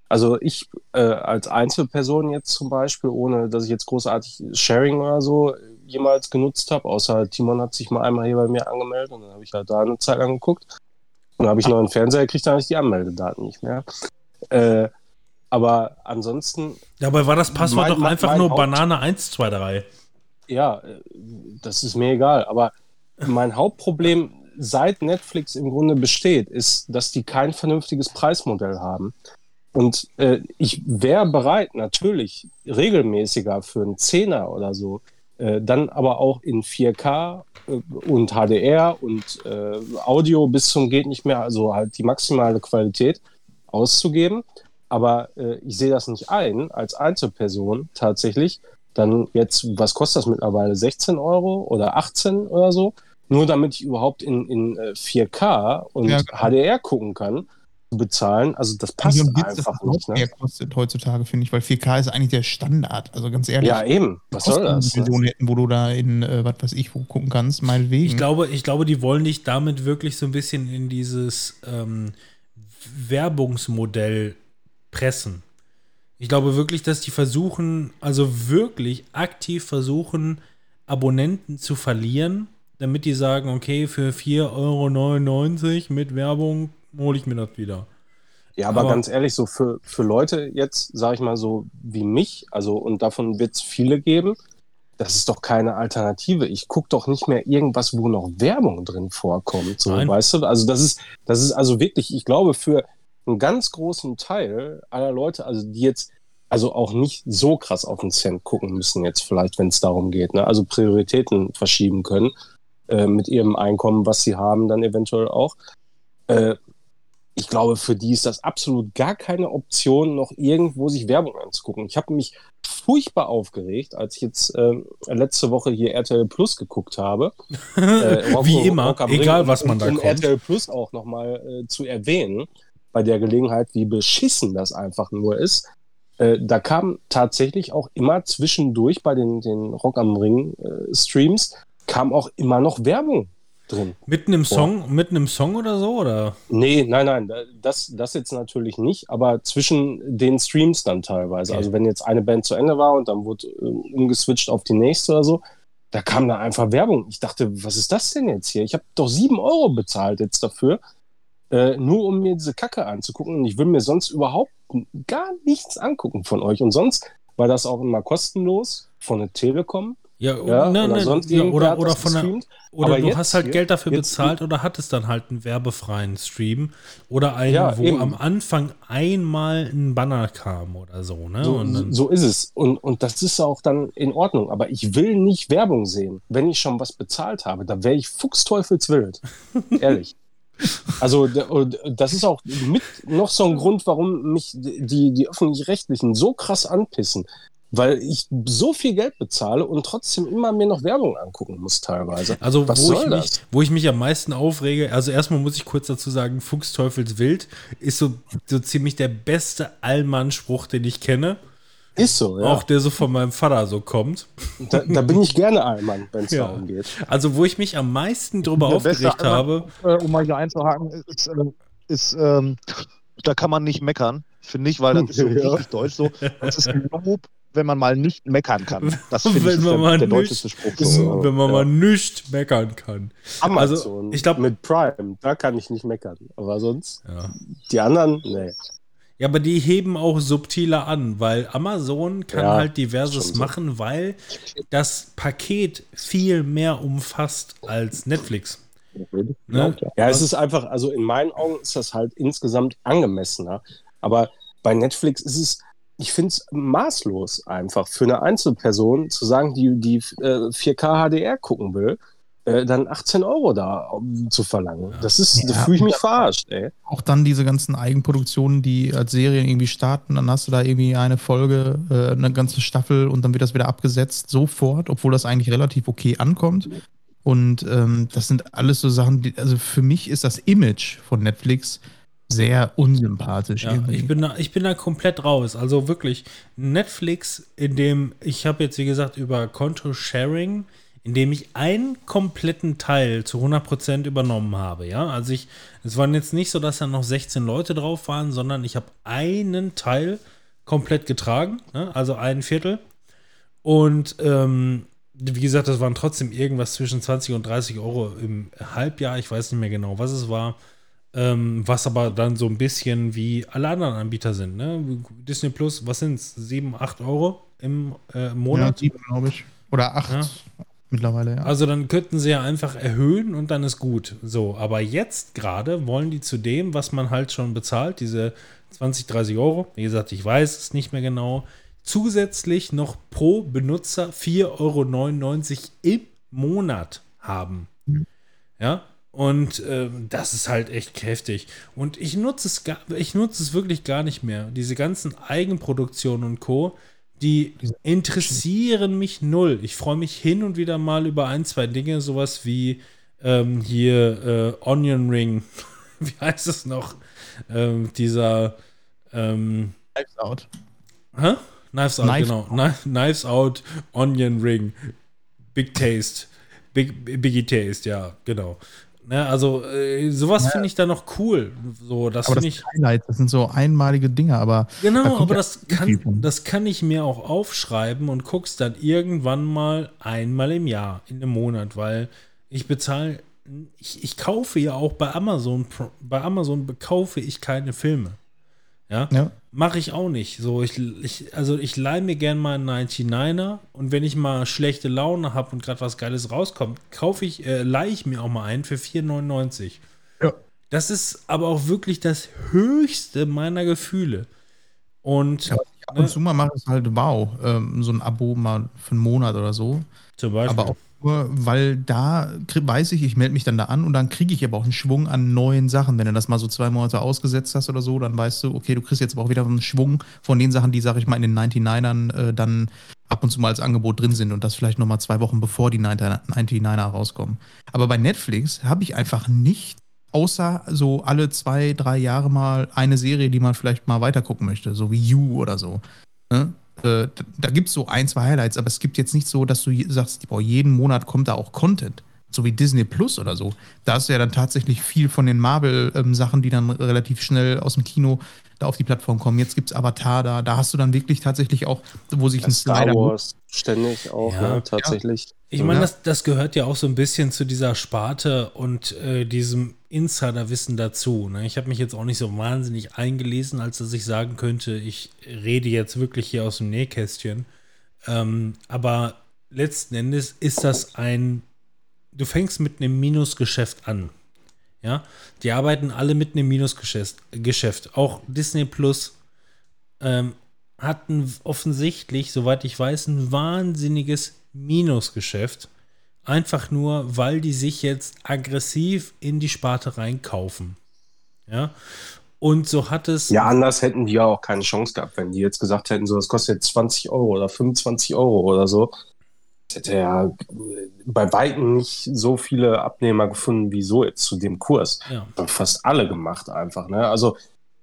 Also ich äh, als Einzelperson jetzt zum Beispiel, ohne dass ich jetzt großartig Sharing oder so jemals genutzt habe, außer Timon hat sich mal einmal hier bei mir angemeldet und dann habe ich halt da eine Zeit lang geguckt. Und dann habe ich noch einen Fernseher gekriegt, dann habe ich die Anmeldedaten nicht mehr. Äh, Aber ansonsten, Dabei war das Passwort Mein- doch einfach nur Haupt- Banane 123. ja, äh, das ist mir egal. Aber mein Hauptproblem seit Netflix im Grunde besteht, ist, dass die kein vernünftiges Preismodell haben. Und äh, ich wäre bereit, natürlich regelmäßiger für einen Zehner oder so, äh, dann aber auch in 4K äh, und HDR und äh, Audio bis zum geht nicht mehr, also halt die maximale Qualität auszugeben. Aber äh, ich sehe das nicht ein, als Einzelperson tatsächlich, dann jetzt, was kostet das mittlerweile? 16 Euro oder 18 oder so? Nur damit ich überhaupt in, in äh, 4K und Ja, genau. HDR gucken kann, zu bezahlen. Also das passt So ein Witz, dass einfach das nicht. Ne? mehr kostet heutzutage, finde ich, weil 4K ist eigentlich der Standard. Also ganz ehrlich. Ja, eben. Was soll das? Ne? Version hätten, wo du da in, äh, was weiß ich, wo gucken kannst, meinetwegen. Ich glaube, ich glaube, die wollen dich damit wirklich so ein bisschen in dieses ähm, Werbungsmodell pressen. Ich glaube wirklich, dass die versuchen, also wirklich aktiv versuchen, Abonnenten zu verlieren, damit die sagen, okay, für 4,99 Euro mit Werbung hole ich mir das wieder. Ja, aber, Aber- ganz ehrlich, so für, für Leute jetzt, sage ich mal so wie mich, also und davon wird es viele geben, das ist doch keine Alternative. Ich gucke doch nicht mehr irgendwas, wo noch Werbung drin vorkommt. So, Nein. weißt du? Also das ist, das ist also wirklich, ich glaube, für einen ganz großen Teil aller Leute, also die jetzt also auch nicht so krass auf den Cent gucken müssen, jetzt vielleicht, wenn es darum geht, ne? also Prioritäten verschieben können äh, mit ihrem Einkommen, was sie haben, dann eventuell auch. Äh, ich glaube, für die ist das absolut gar keine Option, noch irgendwo sich Werbung anzugucken. Ich habe mich furchtbar aufgeregt, als ich jetzt ähm, letzte Woche hier RTL Plus geguckt habe. Äh, Wie immer, egal was man da um kommt. RTL Plus auch nochmal äh, zu erwähnen, bei der Gelegenheit, wie beschissen das einfach nur ist. Äh, da kam tatsächlich auch immer zwischendurch bei den, den Rock am Ring äh, Streams, kam auch immer noch Werbung drin. Mitten im Song, mitten im Song oder so, oder? Nee, nein, nein, da- das, das jetzt natürlich nicht, aber zwischen den Streams dann teilweise. Okay. Also wenn jetzt eine Band zu Ende war und dann wurde äh, umgeswitcht auf die nächste oder so, da kam da einfach Werbung. Ich dachte, was ist das denn jetzt hier? Ich habe doch sieben Euro bezahlt jetzt dafür, äh, nur um mir diese Kacke anzugucken. Und ich will mir sonst überhaupt gar nichts angucken von euch. Und sonst war das auch immer kostenlos von der Telekom. Ja, Ja, ne, oder ne, sonst ja, oder, oder das von der. Oder Aber du hast halt hier- Geld dafür bezahlt oder hattest dann halt einen werbefreien Stream oder einen, Ja, wo eben. am Anfang einmal ein Banner kam oder so, ne? So, dann, so ist es. Und, und das ist auch dann in Ordnung. Aber ich will nicht Werbung sehen. Wenn ich schon was bezahlt habe, dann wäre ich fuchsteufelswild. Ehrlich. Also, und das ist auch mit noch so ein Grund, warum mich die, die öffentlich-rechtlichen so krass anpissen. Weil ich so viel Geld bezahle und trotzdem immer mir noch Werbung angucken muss, teilweise. also was wo ich, mich, wo ich mich am meisten aufrege, also erstmal muss ich kurz dazu sagen, Fuchsteufelswild ist so, so ziemlich der beste Allmann-Spruch, den ich kenne. Ist so, ja. Auch der so von meinem Vater so kommt. da, da bin ich gerne Allmann, wenn es Ja. darum geht. Also wo ich mich am meisten drüber Der aufgeregt habe, äh, um mal hier einzuhaken, ist, äh, ist ähm, da kann man nicht meckern, finde ich, weil das ist so Ja. richtig deutsch so. Das ist ein Lob, wenn man mal nicht meckern kann. Das finde Wenn ich ist man der, mal der nicht- deutscheste Spruch. Ist So. wenn man ja. mal nicht meckern kann. Amazon Also, ich glaub- mit Prime, da kann ich nicht meckern. Aber sonst, Ja. die anderen, nee. Ja, aber die heben auch subtiler an, weil Amazon kann Ja, halt diverses so. machen, weil das Paket viel mehr umfasst als Netflix. Ne? Ja, es ist einfach, also in meinen Augen ist das halt insgesamt angemessener. Aber bei Netflix ist es, ich finde es maßlos einfach für eine Einzelperson zu sagen, die, die äh, 4K HDR gucken will, äh, dann 18 Euro da um, zu verlangen. Das ist, da Ja. fühle ich mich verarscht, ey. Auch dann diese ganzen Eigenproduktionen, die als Serien irgendwie starten, dann hast du da irgendwie eine Folge, äh, eine ganze Staffel und dann wird das wieder abgesetzt, sofort, obwohl das eigentlich relativ okay ankommt. Und ähm, das sind alles so Sachen, die, also für mich ist das Image von Netflix sehr unsympathisch. Ja, irgendwie. ich, bin da, ich bin da komplett raus. Also wirklich, Netflix, in dem, ich habe jetzt wie gesagt über Konto-Sharing, in dem ich einen kompletten Teil zu 100% übernommen habe. Ja, also ich, es waren jetzt nicht so, dass da noch 16 Leute drauf waren, sondern ich habe einen Teil komplett getragen, ne? also ein Viertel. Und ähm, wie gesagt, das waren trotzdem irgendwas zwischen 20 und 30 Euro im Halbjahr. Ich weiß nicht mehr genau, was es war. Ähm, was aber dann so ein bisschen wie alle anderen Anbieter sind. Ne? Disney Plus, was sind es? 7, 8 Euro im äh, Monat? Ja, sieben, glaube ich. Oder acht Ja. mittlerweile, ja. Also dann könnten sie ja einfach erhöhen und dann ist gut. So, aber jetzt gerade wollen die zu dem, was man halt schon bezahlt, diese 20, 30 Euro, wie gesagt, ich weiß es nicht mehr genau, zusätzlich noch pro Benutzer 4,99 Euro im Monat haben. Ja, und ähm, das ist halt echt heftig. Und ich nutze es gar, ich nutze es wirklich gar nicht mehr. Diese ganzen Eigenproduktionen und Co., die interessieren mich null. Ich freue mich hin und wieder mal über ein, zwei Dinge, sowas wie ähm, hier äh, Onion Ring. wie heißt es noch? Ähm, dieser ähm, Lights out. Hä? Knives Out, Knife genau. Kni- Knives Out, Onion Ring, Big Taste. Big, Biggie Taste, ja, genau. Ne, also, äh, sowas finde ich da noch cool. So, das Aber das ich. sind Highlights, das sind so einmalige Dinge, aber Da Genau, kommt aber ja das kann, das kann ich mir auch aufschreiben und guck's dann irgendwann mal einmal im Jahr, in einem Monat, weil ich bezahle, ich, ich kaufe ja auch bei Amazon, Pro- bei Amazon kaufe ich keine Filme. Ja, ja. mache ich auch nicht. So, ich, ich, also ich leihe mir gern mal einen 99er und wenn ich mal schlechte Laune habe und gerade was Geiles rauskommt, kaufe ich, äh, leihe ich mir auch mal einen für 4,99. Ja. Das ist aber auch wirklich das höchste meiner Gefühle. Und Ja, Ab und zu mal mache ich halt, wow, ähm, so ein Abo mal für einen Monat oder so. zum Beispiel. Aber auch nur, weil da weiß ich, ich melde mich dann da an und dann kriege ich aber auch einen Schwung an neuen Sachen. Wenn du das mal so zwei Monate ausgesetzt hast oder so, dann weißt du, okay, du kriegst jetzt aber auch wieder einen Schwung von den Sachen, die, sag ich mal, in den 99ern äh, dann ab und zu mal als Angebot drin sind und das vielleicht nochmal zwei Wochen bevor die 99er rauskommen. Aber bei Netflix habe ich einfach nicht, außer so alle zwei, drei Jahre mal eine Serie, die man vielleicht mal weitergucken möchte, so wie You oder so. Ne? Äh, da gibt es so ein, zwei Highlights, aber es gibt jetzt nicht so, dass du sagst, boah, jeden Monat kommt da auch Content. So wie Disney Plus oder so. Da hast du ja dann tatsächlich viel von den Marvel-Sachen, die dann relativ schnell aus dem Kino da auf die Plattform kommen. Jetzt gibt es Avatar da. Da hast du dann wirklich tatsächlich auch, wo sich ein Star Slider. Wars ständig auch, Ja. ne, tatsächlich. Ich meine, Ja. das, das gehört ja auch so ein bisschen zu dieser Sparte und äh, diesem Insiderwissen dazu. Ne? Ich habe mich jetzt auch nicht so wahnsinnig eingelesen, als dass ich sagen könnte, ich rede jetzt wirklich hier aus dem Nähkästchen. Ähm, aber letzten Endes ist das ein, du fängst mit einem Minusgeschäft an. Ja, die arbeiten alle mit einem Minusgeschäft. Geschäft. Auch Disney Plus ähm, hatten offensichtlich, soweit ich weiß, ein wahnsinniges Minusgeschäft. Einfach nur, weil die sich jetzt aggressiv in die Sparte reinkaufen. Ja. Und so hat es. Ja, anders hätten die ja auch keine Chance gehabt, wenn die jetzt gesagt hätten, so, das kostet jetzt 20 Euro oder 25 Euro oder so. Das hätte ja bei Weitem nicht so viele Abnehmer gefunden, wie so jetzt zu dem Kurs. Ja. Fast alle gemacht einfach. Ne? Also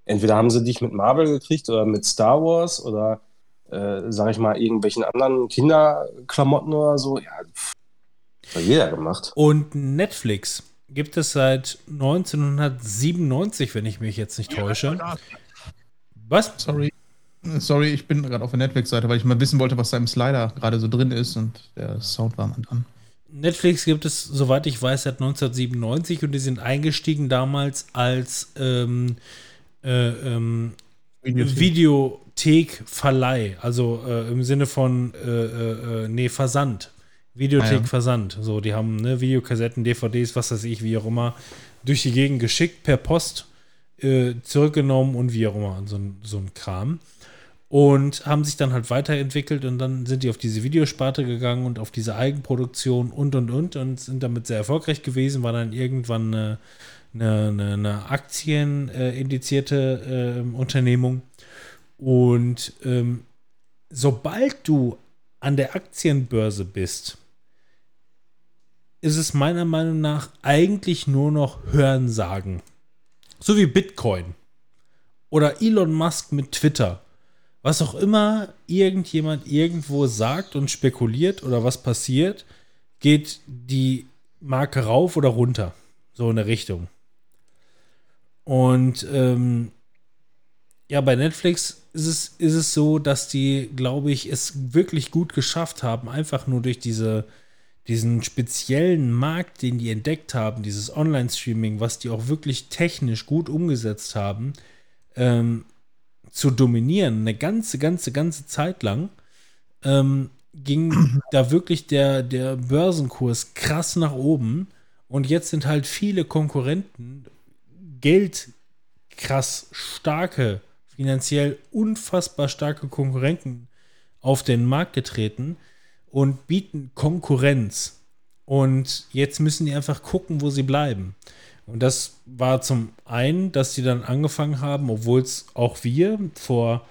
entweder haben sie dich mit Marvel gekriegt oder mit Star Wars oder, äh, sag ich mal, irgendwelchen anderen Kinderklamotten oder so. Ja, hat jeder gemacht. Und Netflix gibt es seit 1997, wenn ich mich jetzt nicht täusche. Was? Sorry. Sorry, ich bin gerade auf der Netflix-Seite, weil ich mal wissen wollte, was da im Slider gerade so drin ist und der Sound war mal an. Netflix gibt es, soweit ich weiß, seit 1997 und die sind eingestiegen damals als ähm, äh, ähm, Videothekverleih, also äh, im Sinne von äh, äh, äh, nee, Versand. Videothek Ah, ja. Versand. So, die haben ne, Videokassetten, DVDs, was weiß ich, wie auch immer, durch die Gegend geschickt, per Post äh, zurückgenommen und wie auch immer, so, ein- so ein Kram. Und haben sich dann halt weiterentwickelt und dann sind die auf diese Videosparte gegangen und auf diese Eigenproduktion und und und und sind damit sehr erfolgreich gewesen, war dann irgendwann eine, eine, eine, eine aktienindizierte äh, Unternehmung. Und ähm, sobald du an der Aktienbörse bist, ist es meiner Meinung nach eigentlich nur noch Hörensagen. So wie Bitcoin. Oder Elon Musk mit Twitter. Was auch immer irgendjemand irgendwo sagt und spekuliert oder was passiert, geht die Marke rauf oder runter. So in der Richtung. Und ähm, ja, bei Netflix ist es, ist es so, dass die, glaube ich, es wirklich gut geschafft haben, einfach nur durch diese, diesen speziellen Markt, den die entdeckt haben, dieses Online-Streaming, was die auch wirklich technisch gut umgesetzt haben, ähm, zu dominieren, eine ganze, ganze, ganze Zeit lang, ähm, ging da wirklich der, der Börsenkurs krass nach oben. Und jetzt sind halt viele Konkurrenten, Geld krass starke, finanziell unfassbar starke Konkurrenten auf den Markt getreten und bieten Konkurrenz. Und jetzt müssen die einfach gucken, wo sie bleiben. Und das war zum einen, dass sie dann angefangen haben, obwohl es auch wir vor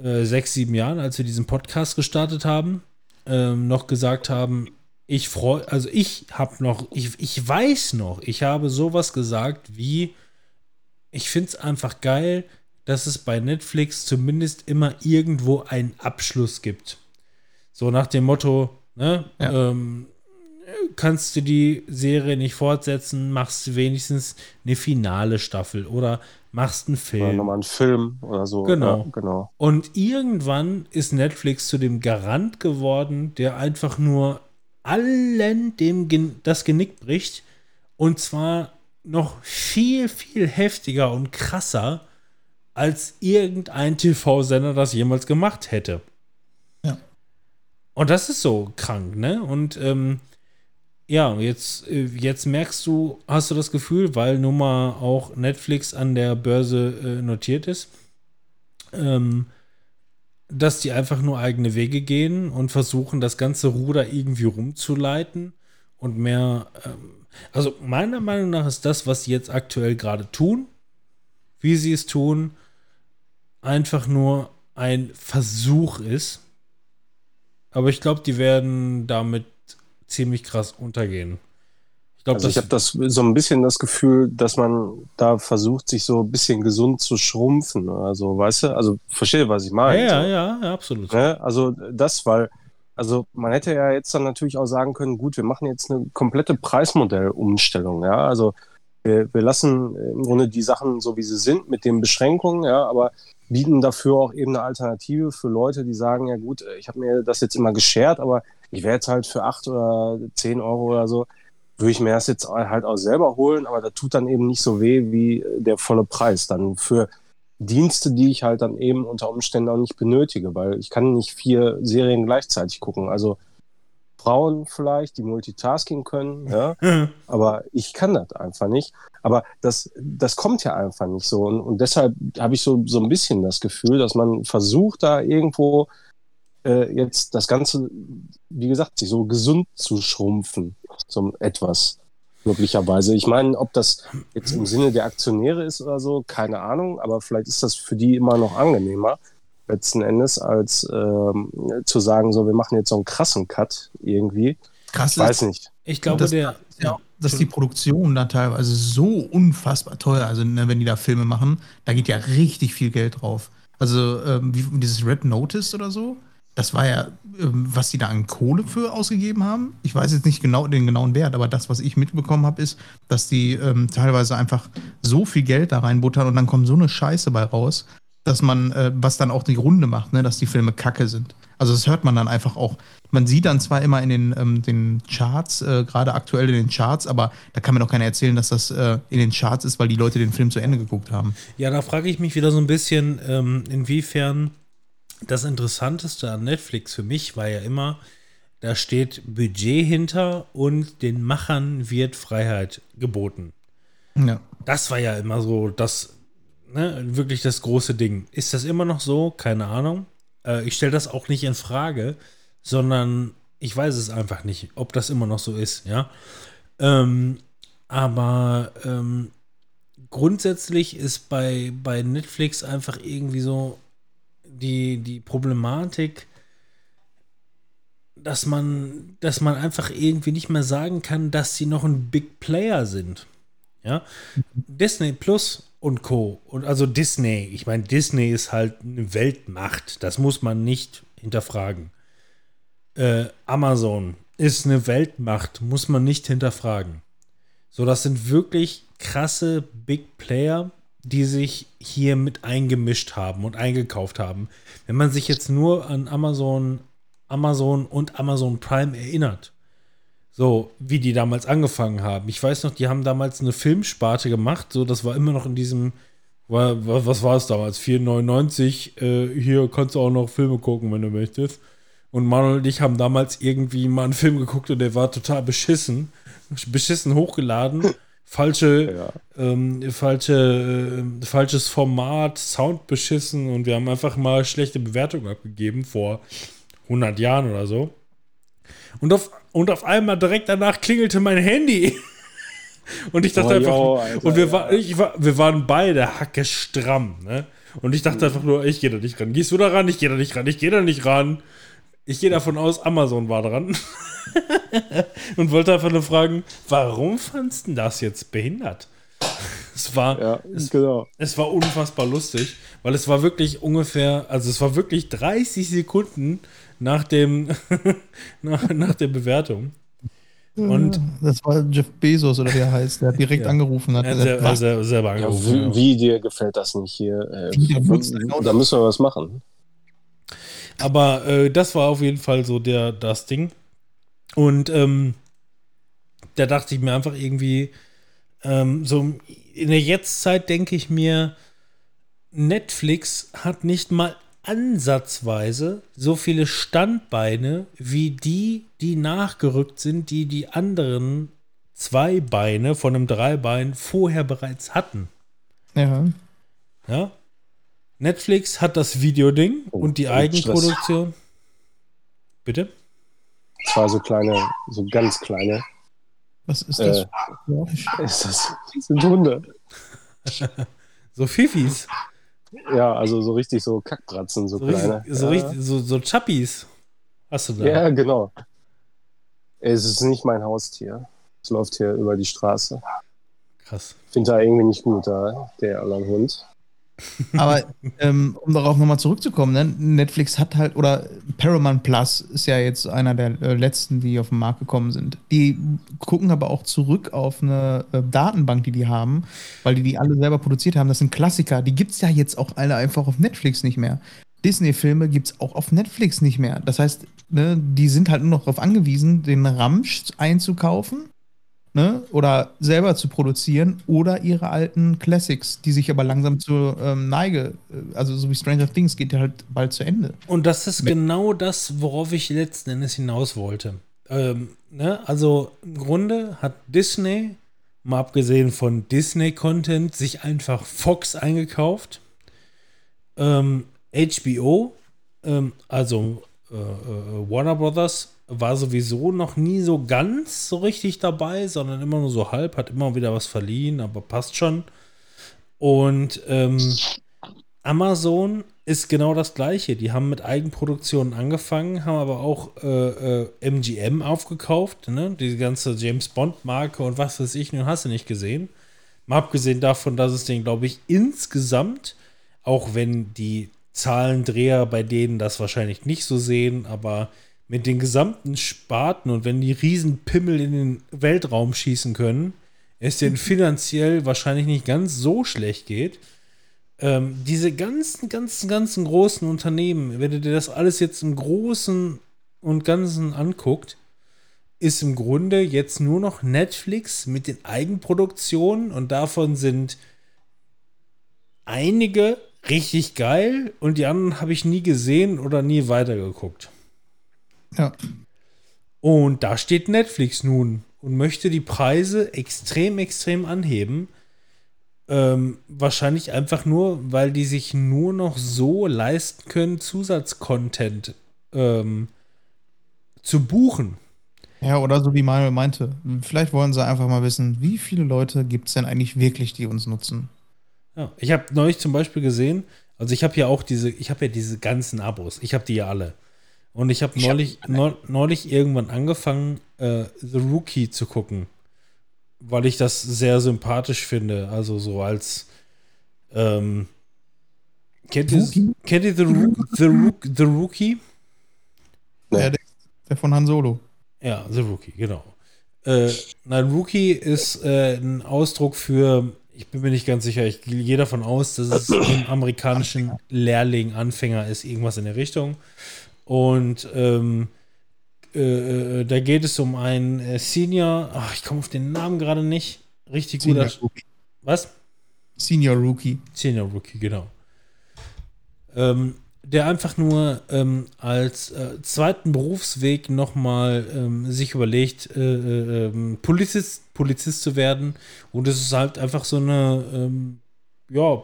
äh, sechs, sieben Jahren, als wir diesen Podcast gestartet haben, ähm, noch gesagt haben, ich freue, also ich habe noch, ich, ich weiß noch, ich habe sowas gesagt wie, ich finde es einfach geil, dass es bei Netflix zumindest immer irgendwo einen Abschluss gibt. So nach dem Motto, ne, Ja. ähm, kannst du die Serie nicht fortsetzen, machst du wenigstens eine finale Staffel oder machst einen Oder Film. nochmal einen Film oder so. Genau. Ja, genau. Und irgendwann ist Netflix zu dem Garant geworden, der einfach nur allen dem Gen das Genick bricht. Und zwar noch viel, viel heftiger und krasser, als irgendein TV-Sender das jemals gemacht hätte. Und das ist so krank, ne? Und ähm, ja, jetzt, äh, jetzt merkst du, hast du das Gefühl, weil nun mal auch Netflix an der Börse äh, notiert ist, ähm, dass die einfach nur eigene Wege gehen und versuchen, das ganze Ruder irgendwie rumzuleiten und mehr. Ähm, also, meiner Meinung nach ist das, was sie jetzt aktuell gerade tun, wie sie es tun, einfach nur ein Versuch ist. Aber ich glaube, die werden damit ziemlich krass untergehen. Ich glaube, Also ich habe das so ein bisschen das Gefühl, dass man da versucht, sich so ein bisschen gesund zu schrumpfen. Also, weißt du, also verstehe, was ich ja, meine. ja, ja, ja, absolut. Ne? Also das, weil, also man hätte ja jetzt dann natürlich auch sagen können, gut, wir machen jetzt eine komplette Preismodellumstellung, ja. Also wir, wir lassen im Grunde die Sachen so, wie sie sind, mit den Beschränkungen, ja, aber bieten dafür auch eben eine Alternative für Leute, die sagen, ja gut, ich habe mir das jetzt immer geschert, aber ich werde jetzt halt für acht oder zehn Euro oder so, würde ich mir das jetzt halt auch selber holen, aber das tut dann eben nicht so weh wie der volle Preis dann für Dienste, die ich halt dann eben unter Umständen auch nicht benötige, weil ich kann nicht vier Serien gleichzeitig gucken. Also Frauen vielleicht, die Multitasking können, ja, aber ich kann das einfach nicht. Aber das, das kommt ja einfach nicht so. Und, und deshalb habe ich so, so ein bisschen das Gefühl, dass man versucht, da irgendwo äh, jetzt das Ganze, wie gesagt, sich so gesund zu schrumpfen. So etwas, möglicherweise. Ich meine, ob das jetzt im Sinne der Aktionäre ist oder so, keine Ahnung, aber vielleicht ist das für die immer noch angenehmer, letzten Endes, als ähm, zu sagen, so, wir machen jetzt so einen krassen Cut irgendwie. Krass Ich weiß nicht. Ich glaube, Das- der. ja, dass die Produktion da teilweise so unfassbar teuer, also ne, wenn die da Filme machen, da geht ja richtig viel Geld drauf. Also ähm, wie dieses Red Notice oder so, das war ja, ähm, was die da an Kohle für ausgegeben haben. Ich weiß jetzt nicht genau den genauen Wert, aber das, was ich mitbekommen habe, ist, dass die ähm, teilweise einfach so viel Geld da reinbuttern und dann kommt so eine Scheiße bei raus, dass man, äh, was dann auch die Runde macht, ne, dass die Filme kacke sind. Also das hört man dann einfach auch. Man sieht dann zwar immer in den, ähm, den Charts, äh, gerade aktuell in den Charts, aber da kann mir doch keiner erzählen, dass das äh, in den Charts ist, weil die Leute den Film zu Ende geguckt haben. Ja, da frage ich mich wieder so ein bisschen, ähm, inwiefern das Interessanteste an Netflix für mich war ja immer, da steht Budget hinter und den Machern wird Freiheit geboten. Ja. Das war ja immer so das, ne, wirklich das große Ding. Ist das immer noch so? Keine Ahnung. Äh, ich stelle das auch nicht in Frage, sondern ich weiß es einfach nicht, ob das immer noch so ist, ja. Ähm, aber ähm, grundsätzlich ist bei, bei Netflix einfach irgendwie so die, die Problematik, dass man, dass man einfach irgendwie nicht mehr sagen kann, dass sie noch ein Big Player sind. Ja. Disney Plus und Co. Und also Disney, ich meine, Disney ist halt eine Weltmacht. Das muss man nicht hinterfragen. Äh, Amazon ist eine Weltmacht, muss man nicht hinterfragen. So, das sind wirklich krasse Big Player, die sich hier mit eingemischt haben und eingekauft haben. Wenn man sich jetzt nur an Amazon Amazon und Amazon Prime erinnert. So, wie die damals angefangen haben. Ich weiß noch, die haben damals eine Filmsparte gemacht, so, das war immer noch in diesem, wa- wa- was war es damals? 4,99, äh, hier kannst du auch noch Filme gucken, wenn du möchtest. Und Manuel und ich haben damals irgendwie mal einen Film geguckt und der war total beschissen. Beschissen hochgeladen. Falsche, ähm, falsche, äh, falsches Format, Sound beschissen und wir haben einfach mal schlechte Bewertungen abgegeben vor 100 Jahren oder so. Und auf, und auf einmal direkt danach klingelte mein Handy. Und ich dachte Oh, einfach, yo, Alter, und wir, ja. war, ich war, wir waren beide hacke stramm, ne? Und ich dachte einfach nur, ich gehe da nicht ran. Gehst du da ran? Ich gehe da nicht ran. Ich gehe da nicht ran. Ich gehe davon aus, Amazon war dran. und wollte einfach nur fragen, warum fandst du das jetzt behindert? Es war, Ja, es, genau. es war unfassbar lustig, weil es war wirklich ungefähr, also es war wirklich 30 Sekunden nach dem, nach, nach der Bewertung. Und Das war Jeff Bezos oder wie er heißt. Der hat direkt Ja. angerufen. Hat er hat selber, was? selber, selber Ja, angerufen. wie, ja. wie dir gefällt das nicht hier? Äh, Auto. da müssen wir was machen. Aber äh, das war auf jeden Fall so der, das Ding. Und ähm, da dachte ich mir einfach irgendwie, ähm, so in der Jetztzeit denke ich mir, Netflix hat nicht mal ansatzweise so viele Standbeine wie die, die nachgerückt sind, die die anderen zwei Beine von einem Dreibein vorher bereits hatten. Ja. Ja? Netflix hat das Videoding Oh, und die Eigenproduktion. Bitte? Zwei so kleine, so ganz kleine. Was ist das? Äh. für ein Geräusch? Ist das, das sind Hunde. So Fifis. Ja, also so richtig so Kackbratzen, so, So, kleine. richtig, so, ja. richtig, so, so Chappies. Hast du da? ja, genau. Es ist nicht mein Haustier. Es läuft hier über die Straße. Krass. Finde da irgendwie nicht gut, da, der Alarmhund. Aber ähm, um darauf nochmal zurückzukommen, ne? Netflix hat halt, oder Paramount Plus ist ja jetzt einer der äh, letzten, die auf den Markt gekommen sind. Die gucken aber auch zurück auf eine äh, Datenbank, die die haben, weil die die alle selber produziert haben. Das sind Klassiker. Die gibt es ja jetzt auch alle einfach auf Netflix nicht mehr. Disney-Filme gibt es auch auf Netflix nicht mehr. Das heißt, ne, die sind halt nur noch darauf angewiesen, den Ramsch einzukaufen ne? oder selber zu produzieren oder ihre alten Classics, die sich aber langsam zur ähm, Neige, äh, also so wie Stranger Things geht ja halt bald zu Ende. Und das ist genau das, worauf ich letzten Endes hinaus wollte. Ähm, ne? Also im Grunde hat Disney, mal abgesehen von Disney-Content, sich einfach Fox eingekauft. Ähm, HBO, ähm, also äh, äh, Warner Brothers, war sowieso noch nie so ganz so richtig dabei, sondern immer nur so halb, hat immer wieder was verliehen, aber passt schon. Und ähm, Amazon ist genau das gleiche. Die haben mit Eigenproduktionen angefangen, haben aber auch äh, äh, MGM aufgekauft, ne? Die ganze James Bond-Marke und was weiß ich, nun hast du nicht gesehen. Mal abgesehen davon, dass es den, glaube ich, insgesamt, auch wenn die Zahlendreher bei denen das wahrscheinlich nicht so sehen, aber mit den gesamten Sparten und wenn die Riesenpimmel in den Weltraum schießen können, es denen finanziell wahrscheinlich nicht ganz so schlecht geht. Ähm, diese ganzen, ganzen, ganzen großen Unternehmen, wenn du dir das alles jetzt im Großen und Ganzen anguckt, ist im Grunde jetzt nur noch Netflix mit den Eigenproduktionen und davon sind einige richtig geil und die anderen habe ich nie gesehen oder nie weitergeguckt. Ja. Und da steht Netflix nun und möchte die Preise extrem, extrem anheben. Ähm, wahrscheinlich einfach nur, weil die sich nur noch so leisten können, Zusatzcontent ähm, zu buchen. Ja, oder so wie Manuel meinte, vielleicht wollen sie einfach mal wissen, wie viele Leute gibt es denn eigentlich wirklich, die uns nutzen? Ja, ich habe neulich zum Beispiel gesehen, also ich habe ja auch diese, ich habe ja diese ganzen Abos, ich habe die ja alle. Und ich habe Ich hab neulich, neu, neulich irgendwann angefangen, äh, The Rookie zu gucken, weil ich das sehr sympathisch finde. Also so als ähm, kennt, ihr, kennt ihr The, The, The Rookie? Ja, der, der von Han Solo. Ja, The Rookie, genau. Äh, nein, Rookie ist äh, ein Ausdruck für, ich bin mir nicht ganz sicher, ich gehe davon aus, dass es im amerikanischen Lehrling, Anfänger ist, irgendwas in der Richtung. Und ähm, äh, äh, da geht es um einen äh, Senior, ach, ich komme auf den Namen gerade nicht. Richtig Senior guter. Rookie. Was? Senior Rookie. Senior Rookie, genau. Ähm, der einfach nur ähm, als äh, zweiten Berufsweg nochmal ähm, sich überlegt, äh, äh, ähm, Polizist, Polizist zu werden. Und es ist halt einfach so eine ähm, ja, äh,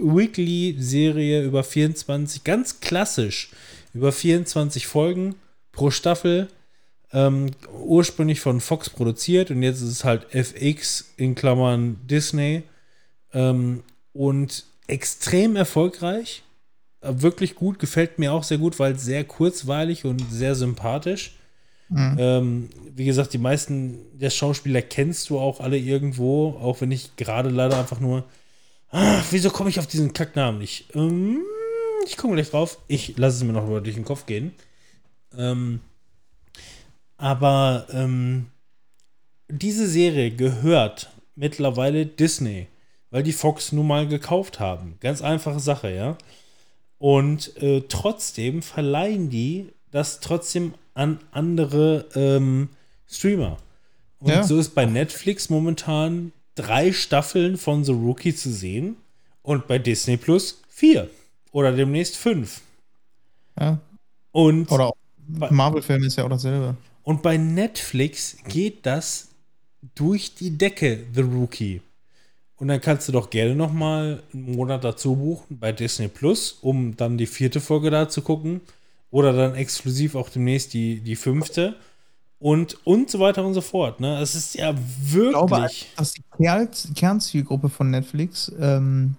Weekly-Serie über 24, ganz klassisch, über 24 Folgen pro Staffel. Ähm, ursprünglich von Fox produziert und jetzt ist es halt FX in Klammern Disney. Ähm, und extrem erfolgreich. Wirklich gut, gefällt mir auch sehr gut, weil sehr kurzweilig und sehr sympathisch. Mhm. Ähm, wie gesagt, die meisten der Schauspieler kennst du auch alle irgendwo, auch wenn ich gerade leider einfach nur. Ah, wieso komme ich auf diesen Kacknamen nicht? Ähm, ich komme gleich drauf. Ich lasse es mir noch durch den Kopf gehen. Ähm, aber ähm, diese Serie gehört mittlerweile Disney, weil die Fox nun mal gekauft haben. Ganz einfache Sache, ja. Und äh, trotzdem verleihen die das trotzdem an andere ähm, Streamer. Und Ja. so ist bei Netflix momentan drei Staffeln von The Rookie zu sehen und bei Disney Plus vier oder demnächst fünf. Ja. Und Oder Marvel-Film ist ja auch dasselbe. und bei Netflix geht das durch die Decke, The Rookie. Und dann kannst du doch gerne noch mal einen Monat dazu buchen bei Disney Plus, um dann die vierte Folge da zu gucken. Oder dann exklusiv auch demnächst die, die fünfte. Und, und so weiter und so fort. Ne? Es ist ja Ich glaube, wirklich. dass die Kernzielgruppe von Netflix ähm,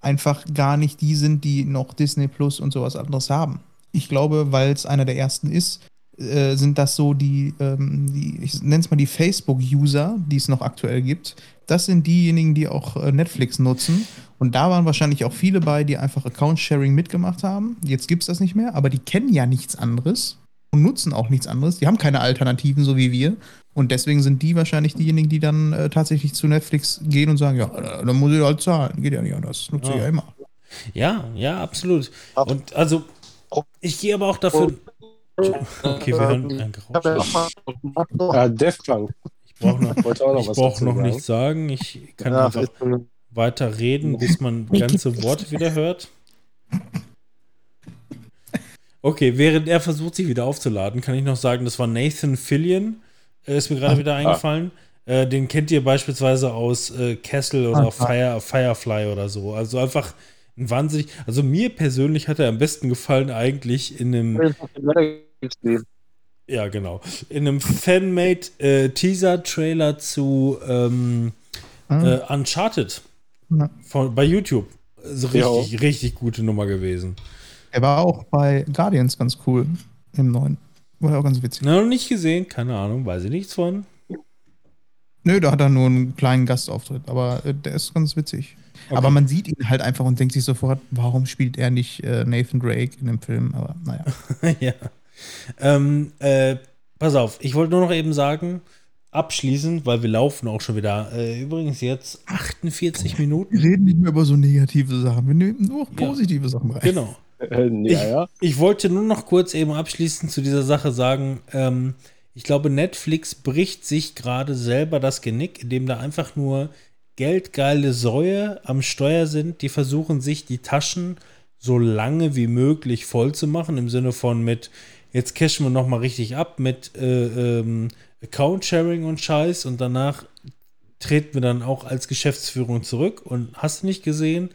einfach gar nicht die sind, die noch Disney Plus und sowas anderes haben. Ich glaube, weil es einer der ersten ist, äh, sind das so die, ähm, die ich nenne es mal die Facebook-User, die es noch aktuell gibt. Das sind diejenigen, die auch äh, Netflix nutzen. Und da waren wahrscheinlich auch viele bei, die einfach Account-Sharing mitgemacht haben. Jetzt gibt es das nicht mehr, aber die kennen ja nichts anderes und nutzen auch nichts anderes. Die haben keine Alternativen, so wie wir. Und deswegen sind die wahrscheinlich diejenigen, die dann äh, tatsächlich zu Netflix gehen und sagen, ja, dann muss ich halt zahlen. Geht ja nicht anders. Nutze ich Ja. ja immer. Ja, ja, absolut. Ab- Und also, ich gehe aber auch dafür. Okay, wir hören ein Ich habe ja Geräusch. auch mal. Daft Punk. Ich brauche noch, Wollte auch noch ich was brauch noch sagen. nichts sagen. Ich kann Ja, einfach weiter reden, bis man ganze Worte wieder hört. Okay, während er versucht, sich wieder aufzuladen, kann ich noch sagen, das war Nathan Fillion. Äh, ist mir gerade wieder eingefallen. Äh, den kennt ihr beispielsweise aus äh, Castle oder Ah, Fire, Firefly oder so. Also einfach ein wahnsinnig. Also mir persönlich hat er am besten gefallen eigentlich in einem ja, genau. In einem Fanmade äh, Teaser-Trailer zu ähm, Hm. äh, Uncharted Ja. von, bei YouTube. Also Ja. richtig, richtig gute Nummer gewesen. Er war auch bei Guardians ganz cool im neuen. War auch ganz witzig. Na, noch nicht gesehen, keine Ahnung, weiß ich nichts von. Nö, da hat er nur einen kleinen Gastauftritt, aber äh, der ist ganz witzig. Okay. Aber man sieht ihn halt einfach und denkt sich sofort, warum spielt er nicht äh, Nathan Drake in dem Film? Aber naja. ja. Ähm, äh, pass auf, ich wollte nur noch eben sagen, abschließend, weil wir laufen auch schon wieder, äh, übrigens jetzt 48 Minuten. Wir reden nicht mehr über so negative Sachen. Wir nehmen nur Ja. positive Sachen rein. Genau. Äh, ja, ja. Ich wollte nur noch kurz eben abschließend zu dieser Sache sagen, ähm, ich glaube, Netflix bricht sich gerade selber das Genick, indem da einfach nur geldgeile Säue am Steuer sind, die versuchen sich die Taschen so lange wie möglich voll zu machen, im Sinne von mit, jetzt cashen wir nochmal richtig ab mit äh, ähm, Account-Sharing und Scheiß und danach treten wir dann auch als Geschäftsführung zurück und hast du nicht gesehen,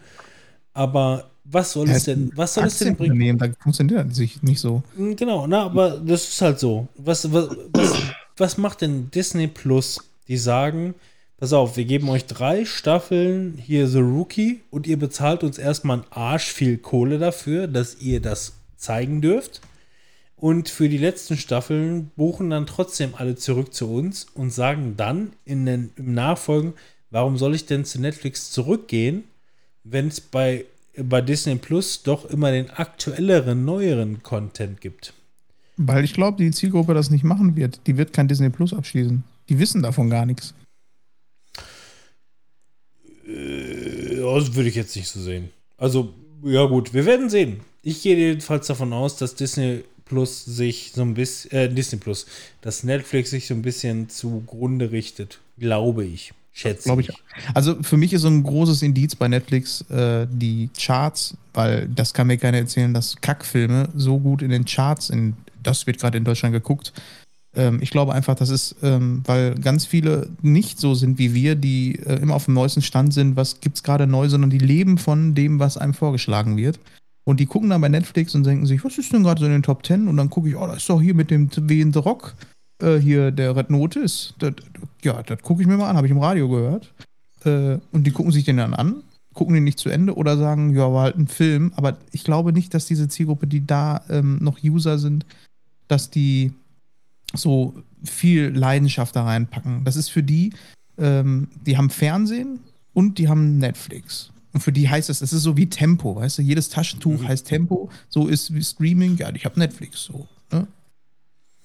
aber was soll es denn, was soll es denn bringen? Da funktioniert das sich nicht so. Genau, na, aber das ist halt so. Was, was, was, was macht denn Disney Plus? Die sagen, pass auf, wir geben euch drei Staffeln hier The Rookie und ihr bezahlt uns erstmal einen Arsch viel Kohle dafür, dass ihr das zeigen dürft. Und für die letzten Staffeln buchen dann trotzdem alle zurück zu uns und sagen dann in den, im Nachfolgen, warum soll ich denn zu Netflix zurückgehen, wenn es bei, bei Disney Plus doch immer den aktuelleren, neueren Content gibt. Weil ich glaube, die Zielgruppe das nicht machen wird. Die wird kein Disney Plus abschließen. Die wissen davon gar nichts. Äh, Das würde ich jetzt nicht so sehen. Also, ja gut, wir werden sehen. Ich gehe jedenfalls davon aus, dass Disney Plus sich so ein bisschen, äh, Disney Plus, dass Netflix sich so ein bisschen zugrunde richtet, glaube ich. Schätze Glaube ich. Also für mich ist so ein großes Indiz bei Netflix äh, die Charts, weil das kann mir keiner erzählen, dass Kackfilme so gut in den Charts, in, das wird gerade in Deutschland geguckt. Ähm, ich glaube einfach, das ist, ähm, weil ganz viele nicht so sind wie wir, die äh, immer auf dem neuesten Stand sind, was gibt es gerade neu, sondern die leben von dem, was einem vorgeschlagen wird. Und die gucken dann bei Netflix und denken sich, was ist denn gerade so in den Top Ten? Und dann gucke ich, oh, das ist doch hier mit dem wie in The Rock äh, hier der Red Notice. Das, ja, das gucke ich mir mal an, habe ich im Radio gehört. Äh, und die gucken sich den dann an, gucken den nicht zu Ende oder sagen, ja, war halt ein Film. Aber ich glaube nicht, dass diese Zielgruppe, die da ähm, noch User sind, dass die so viel Leidenschaft da reinpacken. Das ist für die, ähm, die haben Fernsehen und die haben Netflix. Und für die heißt es, es ist so wie Tempo, weißt du? Jedes Taschentuch Mhm. heißt Tempo. So ist wie Streaming. Ja, ich habe Netflix so. Ne?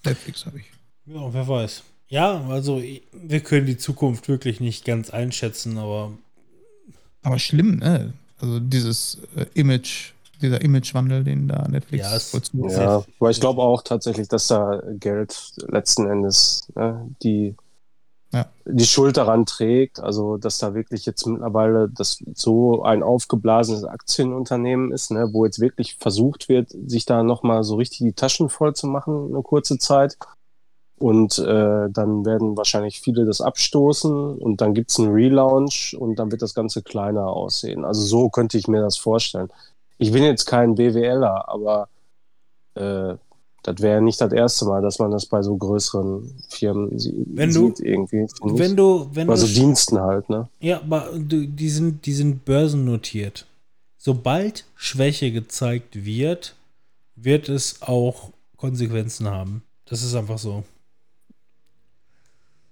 Netflix habe ich. Ja, wer weiß. Ja, also wir können die Zukunft wirklich nicht ganz einschätzen, aber Aber schlimm, ne? Also dieses äh, Image, dieser Imagewandel, den da Netflix Ja, es- vollzogen hat. Ja, aber ich glaube auch tatsächlich, dass da Geld letzten Endes ne, die, Ja. die Schuld daran trägt. Also, dass da wirklich jetzt mittlerweile das so ein aufgeblasenes Aktienunternehmen ist, ne, wo jetzt wirklich versucht wird, sich da nochmal so richtig die Taschen voll zu machen, eine kurze Zeit. Und äh, dann werden wahrscheinlich viele das abstoßen und dann gibt's einen Relaunch und dann wird das Ganze kleiner aussehen. Also so könnte ich mir das vorstellen. Ich bin jetzt kein BWLer, aber äh, das wäre nicht das erste Mal, dass man das bei so größeren Firmen sie Wenn du- sieht irgendwie. finde ich. wenn du, wenn bei so du, Diensten halt, ne? ja, aber du, die sind, die sind börsennotiert. Sobald Schwäche gezeigt wird, wird es auch Konsequenzen haben. Das ist einfach so.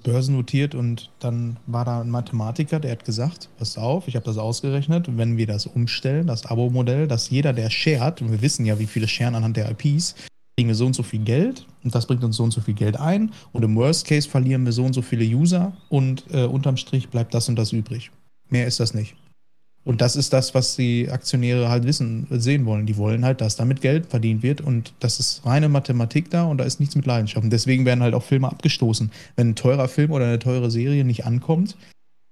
Börsennotiert und dann war da ein Mathematiker, der hat gesagt, pass auf, ich habe das ausgerechnet, wenn wir das umstellen, das Abo-Modell, dass jeder, der shared, und wir wissen ja, wie viele sharen anhand der IPs, kriegen wir so und so viel Geld und das bringt uns so und so viel Geld ein und im Worst Case verlieren wir so und so viele User und äh, unterm Strich bleibt das und das übrig. Mehr ist das nicht. Und das ist das, was die Aktionäre halt wissen, sehen wollen. Die wollen halt, dass damit Geld verdient wird und das ist reine Mathematik da und da ist nichts mit Leidenschaft. Und deswegen werden halt auch Filme abgestoßen. Wenn ein teurer Film oder eine teure Serie nicht ankommt,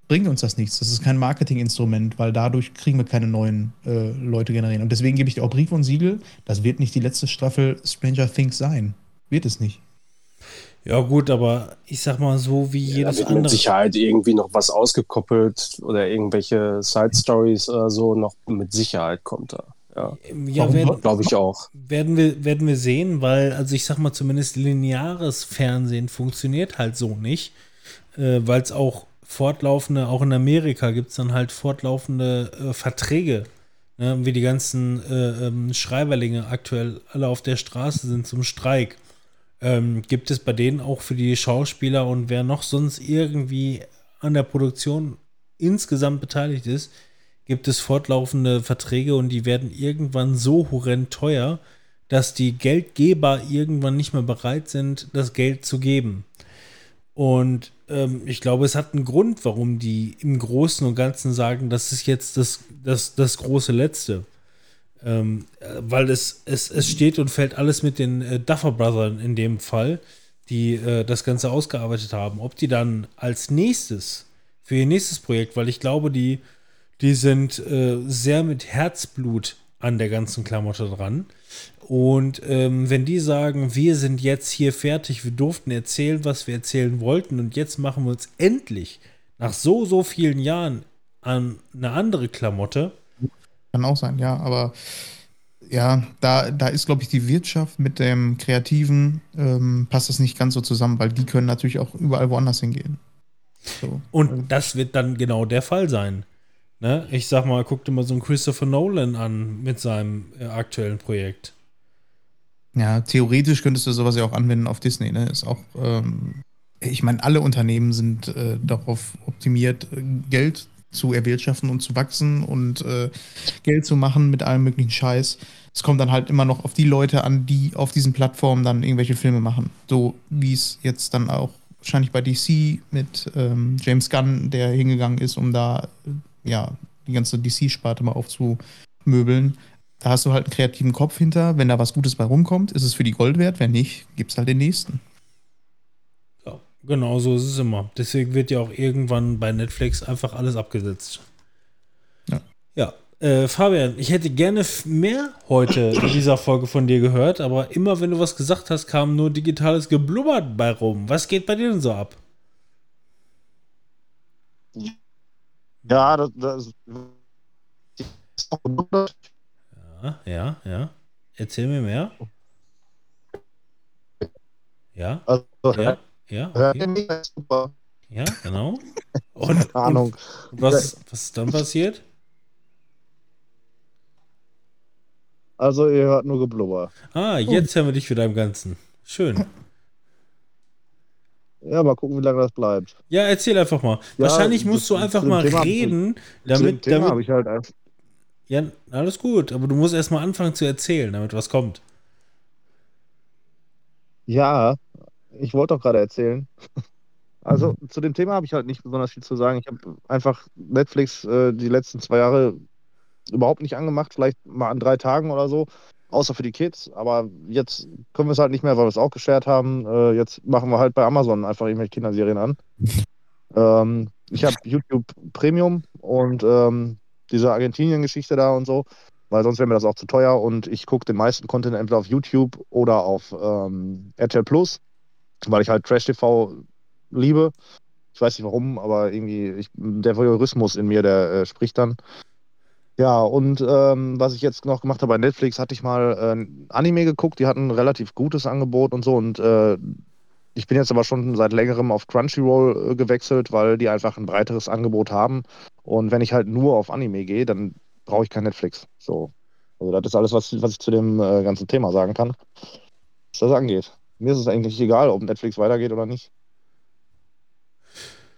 bringt uns das nichts. Das ist kein Marketinginstrument, weil dadurch kriegen wir keine neuen äh, Leute generieren. Und deswegen gebe ich dir auch Brief und Siegel, das wird nicht die letzte Staffel Stranger Things sein. Wird es nicht. Ja, gut, aber ich sag mal so wie da jedes wird mit andere. Sicherheit irgendwie noch was ausgekoppelt oder irgendwelche Side Stories oder so noch mit Sicherheit kommt da. Ja, Ja, glaube ich auch. werden, wir, werden wir sehen, weil, also ich sag mal, zumindest lineares Fernsehen funktioniert halt so nicht, äh, weil es auch fortlaufende, auch in Amerika gibt es dann halt fortlaufende äh, Verträge, ne, wie die ganzen äh, ähm, Schreiberlinge aktuell alle auf der Straße sind zum Streik. Ähm, gibt es bei denen auch für die Schauspieler und wer noch sonst irgendwie an der Produktion insgesamt beteiligt ist, gibt es fortlaufende Verträge und die werden irgendwann so horrend teuer, dass die Geldgeber irgendwann nicht mehr bereit sind, das Geld zu geben. Und ähm, ich glaube, es hat einen Grund, warum die im Großen und Ganzen sagen, das ist jetzt das, das, das große Letzte. Ähm, äh, weil es, es, es steht und fällt alles mit den äh, Duffer Brothers in dem Fall, die äh, das Ganze ausgearbeitet haben. Ob die dann als nächstes, für ihr nächstes Projekt, weil ich glaube, die, die sind äh, sehr mit Herzblut an der ganzen Klamotte dran. Und ähm, wenn die sagen, wir sind jetzt hier fertig, wir durften erzählen, was wir erzählen wollten und jetzt machen wir uns endlich nach so, so vielen Jahren an eine andere Klamotte, Kann auch sein, ja, aber ja, da, da ist, glaube ich, die Wirtschaft mit dem Kreativen, ähm, passt das nicht ganz so zusammen, weil die können natürlich auch überall woanders hingehen. So. Und das wird dann genau der Fall sein. Ne? Ich sag mal, guck dir mal so einen Christopher Nolan an mit seinem äh, aktuellen Projekt. Ja, theoretisch könntest du sowas ja auch anwenden auf Disney, ne? Ist auch, ähm, ich meine, alle Unternehmen sind äh, darauf optimiert, äh, Geld zu erwirtschaften und zu wachsen und äh, Geld zu machen mit allem möglichen Scheiß. Es kommt dann halt immer noch auf die Leute an, die auf diesen Plattformen dann irgendwelche Filme machen. So wie es jetzt dann auch wahrscheinlich bei DC mit ähm, James Gunn, der hingegangen ist, um da äh, ja die ganze DC-Sparte mal aufzumöbeln. Da hast du halt einen kreativen Kopf hinter. Wenn da was Gutes bei rumkommt, ist es für die Gold wert. Wenn nicht, gibt's halt den nächsten. Genau so ist es immer. Deswegen wird ja auch irgendwann bei Netflix einfach alles abgesetzt. Ja. Ja. Äh, Fabian, ich hätte gerne mehr heute in dieser Folge von dir gehört, aber immer wenn du was gesagt hast, kam nur digitales Geblubbert bei rum. Was geht bei dir denn so ab? Ja, das, das ist auch gewundert. Ja, ja, ja. Erzähl mir mehr. Ja, Also, ja, ja. Okay. Ja, genau. Und, Ahnung. und was, was ist dann passiert? Also, ihr hört nur Geblubber. Ah, jetzt hören wir dich wieder im Ganzen. Schön. Ja, mal gucken, wie lange das bleibt. Ja, erzähl einfach mal. Ja, Wahrscheinlich musst du einfach mal Thema- reden, damit, Thema damit. ich halt einfach. Ja, alles gut, aber du musst erst mal anfangen zu erzählen, damit was kommt. Ja, ich wollte doch gerade erzählen. Also zu dem Thema habe ich halt nicht besonders viel zu sagen. Ich habe einfach Netflix äh, die letzten zwei Jahre überhaupt nicht angemacht, vielleicht mal an drei Tagen oder so, außer für die Kids. Aber jetzt können wir es halt nicht mehr, weil wir es auch geshared haben. Äh, jetzt machen wir halt bei Amazon einfach irgendwelche Kinderserien an. ähm, ich habe YouTube Premium und ähm, diese Argentinien-Geschichte da und so, weil sonst wäre mir das auch zu teuer und ich gucke den meisten Content entweder auf YouTube oder auf ähm, RTL Plus, weil ich halt Trash-TV liebe. Ich weiß nicht warum, aber irgendwie ich, der Voyeurismus in mir, der äh, spricht dann. Ja, und ähm, was ich jetzt noch gemacht habe bei Netflix, hatte ich mal äh, ein Anime geguckt, die hatten ein relativ gutes Angebot und so und äh, ich bin jetzt aber schon seit längerem auf Crunchyroll äh, gewechselt, weil die einfach ein breiteres Angebot haben. Und wenn ich halt nur auf Anime gehe, dann brauche ich kein Netflix. So. Also das ist alles, was, was ich zu dem äh, ganzen Thema sagen kann, was das angeht. Mir ist es eigentlich egal, ob Netflix weitergeht oder nicht.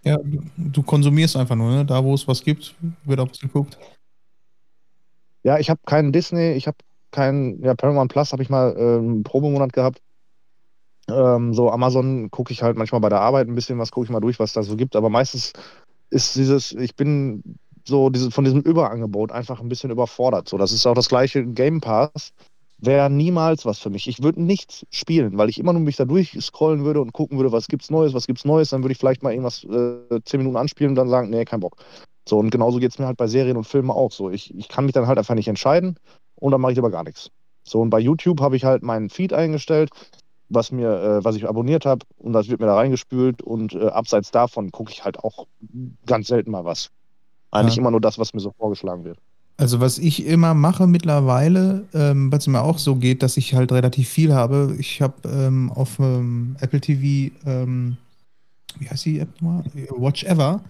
Ja, du, konsumierst einfach nur, ne? Da, wo es was gibt, wird auch was geguckt. Ja, ich habe keinen Disney, ich habe keinen, ja, Paramount Plus habe ich mal ähm, einen Probemonat gehabt. Ähm, so Amazon gucke ich halt manchmal bei der Arbeit ein bisschen was, gucke ich mal durch, was da so gibt. Aber meistens ist dieses, ich bin so diese, von diesem Überangebot einfach ein bisschen überfordert. So, das ist auch das gleiche Game Pass. Wäre niemals was für mich. Ich würde nichts spielen, weil ich immer nur mich da durchscrollen würde und gucken würde, was gibt's Neues, was gibt's Neues. Dann würde ich vielleicht mal irgendwas äh, zehn Minuten anspielen und dann sagen, nee, kein Bock. So, und genauso geht es mir halt bei Serien und Filmen auch so. Ich, ich kann mich dann halt einfach nicht entscheiden und dann mache ich aber gar nichts. So, und bei YouTube habe ich halt meinen Feed eingestellt, was mir, äh, was ich abonniert habe, und das wird mir da reingespült und äh, abseits davon gucke ich halt auch ganz selten mal was. Eigentlich Ja. immer nur das, was mir so vorgeschlagen wird. Also was ich immer mache mittlerweile, ähm, was mir auch so geht, dass ich halt relativ viel habe. Ich habe ähm, auf ähm, Apple TV, ähm, wie heißt die App nochmal? Watch Ever.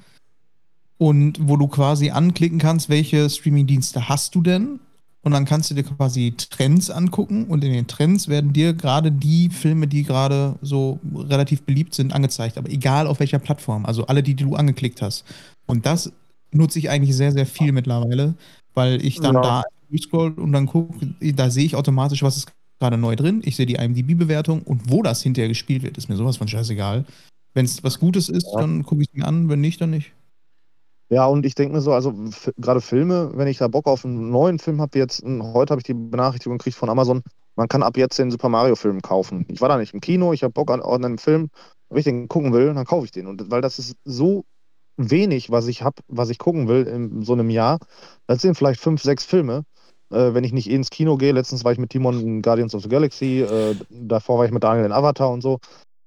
Und wo du quasi anklicken kannst, welche Streamingdienste hast du denn? Und dann kannst du dir quasi Trends angucken und in den Trends werden dir gerade die Filme, die gerade so relativ beliebt sind, angezeigt. Aber egal auf welcher Plattform. Also alle, die, die du angeklickt hast. Und das nutze ich eigentlich sehr, sehr viel mittlerweile, weil ich dann Ja. da durchscroll und dann gucke, da sehe ich automatisch, was ist gerade neu drin. Ich sehe die IMDb-Bewertung und wo das hinterher gespielt wird, ist mir sowas von scheißegal. Wenn es was Gutes ist, Ja. dann gucke ich es mir an, wenn nicht, dann nicht. Ja, und ich denke mir so, also gerade Filme, wenn ich da Bock auf einen neuen Film habe, jetzt, heute habe ich die Benachrichtigung gekriegt von Amazon, man kann ab jetzt den Super Mario-Film kaufen. Ich war da nicht im Kino, ich habe Bock an, an einen Film, wenn ich den gucken will, dann kaufe ich den. Und weil das ist so wenig, was ich habe, was ich gucken will in so einem Jahr, das sind vielleicht fünf, sechs Filme. Äh, wenn ich nicht eh ins Kino gehe, letztens war ich mit Timon in Guardians of the Galaxy, äh, davor war ich mit Daniel in Avatar und so.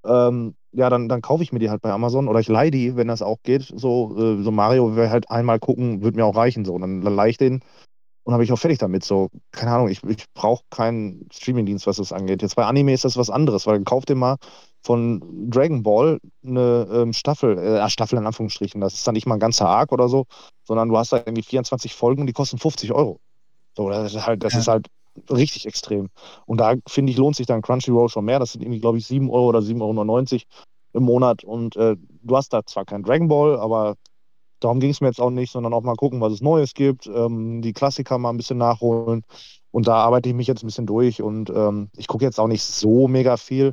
Ähm, ja, dann, dann kaufe ich mir die halt bei Amazon oder ich leihe die, wenn das auch geht. So, äh, so Mario wäre halt einmal gucken, würde mir auch reichen. So, dann, dann leihe ich den und habe ich auch fertig damit. So, keine Ahnung, ich, ich brauche keinen Streamingdienst, was das angeht. Jetzt bei Anime ist das was anderes, weil kauf dir mal von Dragon Ball eine ähm, Staffel, äh, Staffel in Anführungsstrichen. Das ist dann nicht mal ein ganzer Arc oder so, sondern du hast da irgendwie 24 Folgen und die kosten 50 Euro. So, das ist halt, das Ja. ist halt richtig extrem. Und da finde ich, lohnt sich dann Crunchyroll schon mehr. Das sind irgendwie, glaube ich, 7 Euro oder 7,99 Euro im Monat. Und äh, du hast da zwar kein Dragon Ball, aber darum ging es mir jetzt auch nicht, sondern auch mal gucken, was es Neues gibt, ähm, die Klassiker mal ein bisschen nachholen. Und da arbeite ich mich jetzt ein bisschen durch und ähm, ich gucke jetzt auch nicht so mega viel.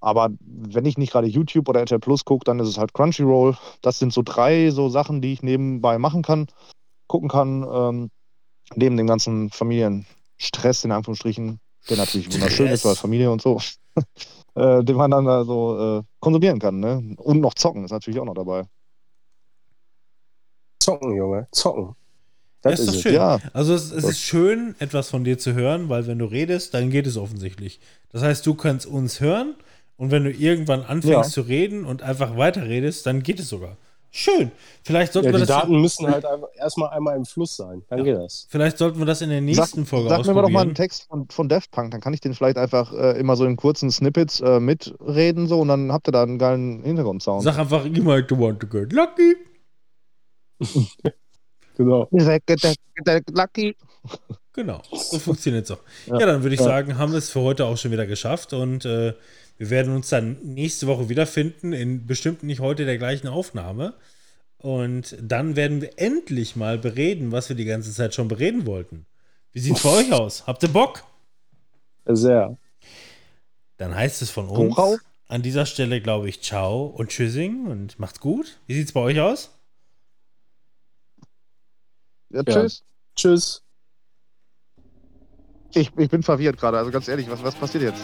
Aber wenn ich nicht gerade YouTube oder RTL Plus gucke, dann ist es halt Crunchyroll. Das sind so drei so Sachen, die ich nebenbei machen kann, gucken kann, ähm, neben dem ganzen Stress in Anführungsstrichen, der natürlich wunderschön ist, weil Familie und so, äh, den man dann da so äh, konsumieren kann. Ne? Und noch zocken ist natürlich auch noch dabei. Zocken, Junge, zocken. Ja, Das ist doch schön. Ja. Also es, es ist schön, etwas von dir zu hören, weil wenn du redest, dann geht es offensichtlich. Das heißt, du kannst uns hören und wenn du irgendwann anfängst Ja. zu reden und einfach weiterredest, dann geht es sogar. Schön. Vielleicht sollten, Ja, wir, die das, Daten müssen halt erstmal einmal im Fluss sein. Dann geht das. vielleicht sollten wir das in der Sag, nächsten Folge sag mir aber doch mal einen ausprobieren. Text von, von Daft Punk, dann kann ich den vielleicht einfach äh, immer so in kurzen Snippets äh, mitreden so und dann habt ihr da einen geilen Hintergrundsound. Sag einfach, you might want to get lucky. Genau. Lucky. Genau, so funktioniert es auch. Ja. Ja. dann würde ich Ja. sagen, haben wir es für heute auch schon wieder geschafft und äh, wir werden uns dann nächste Woche wiederfinden, in bestimmt nicht heute der gleichen Aufnahme. Und dann werden wir endlich mal bereden, was wir die ganze Zeit schon bereden wollten. Wie sieht es bei euch aus? Habt ihr Bock? Sehr. Dann heißt es von uns an dieser Stelle, glaube ich, ciao und tschüssing und macht's gut. Wie sieht es bei euch aus? Ja, tschüss. Tschüss. Ich, ich bin verwirrt gerade, also ganz ehrlich, was, was passiert jetzt?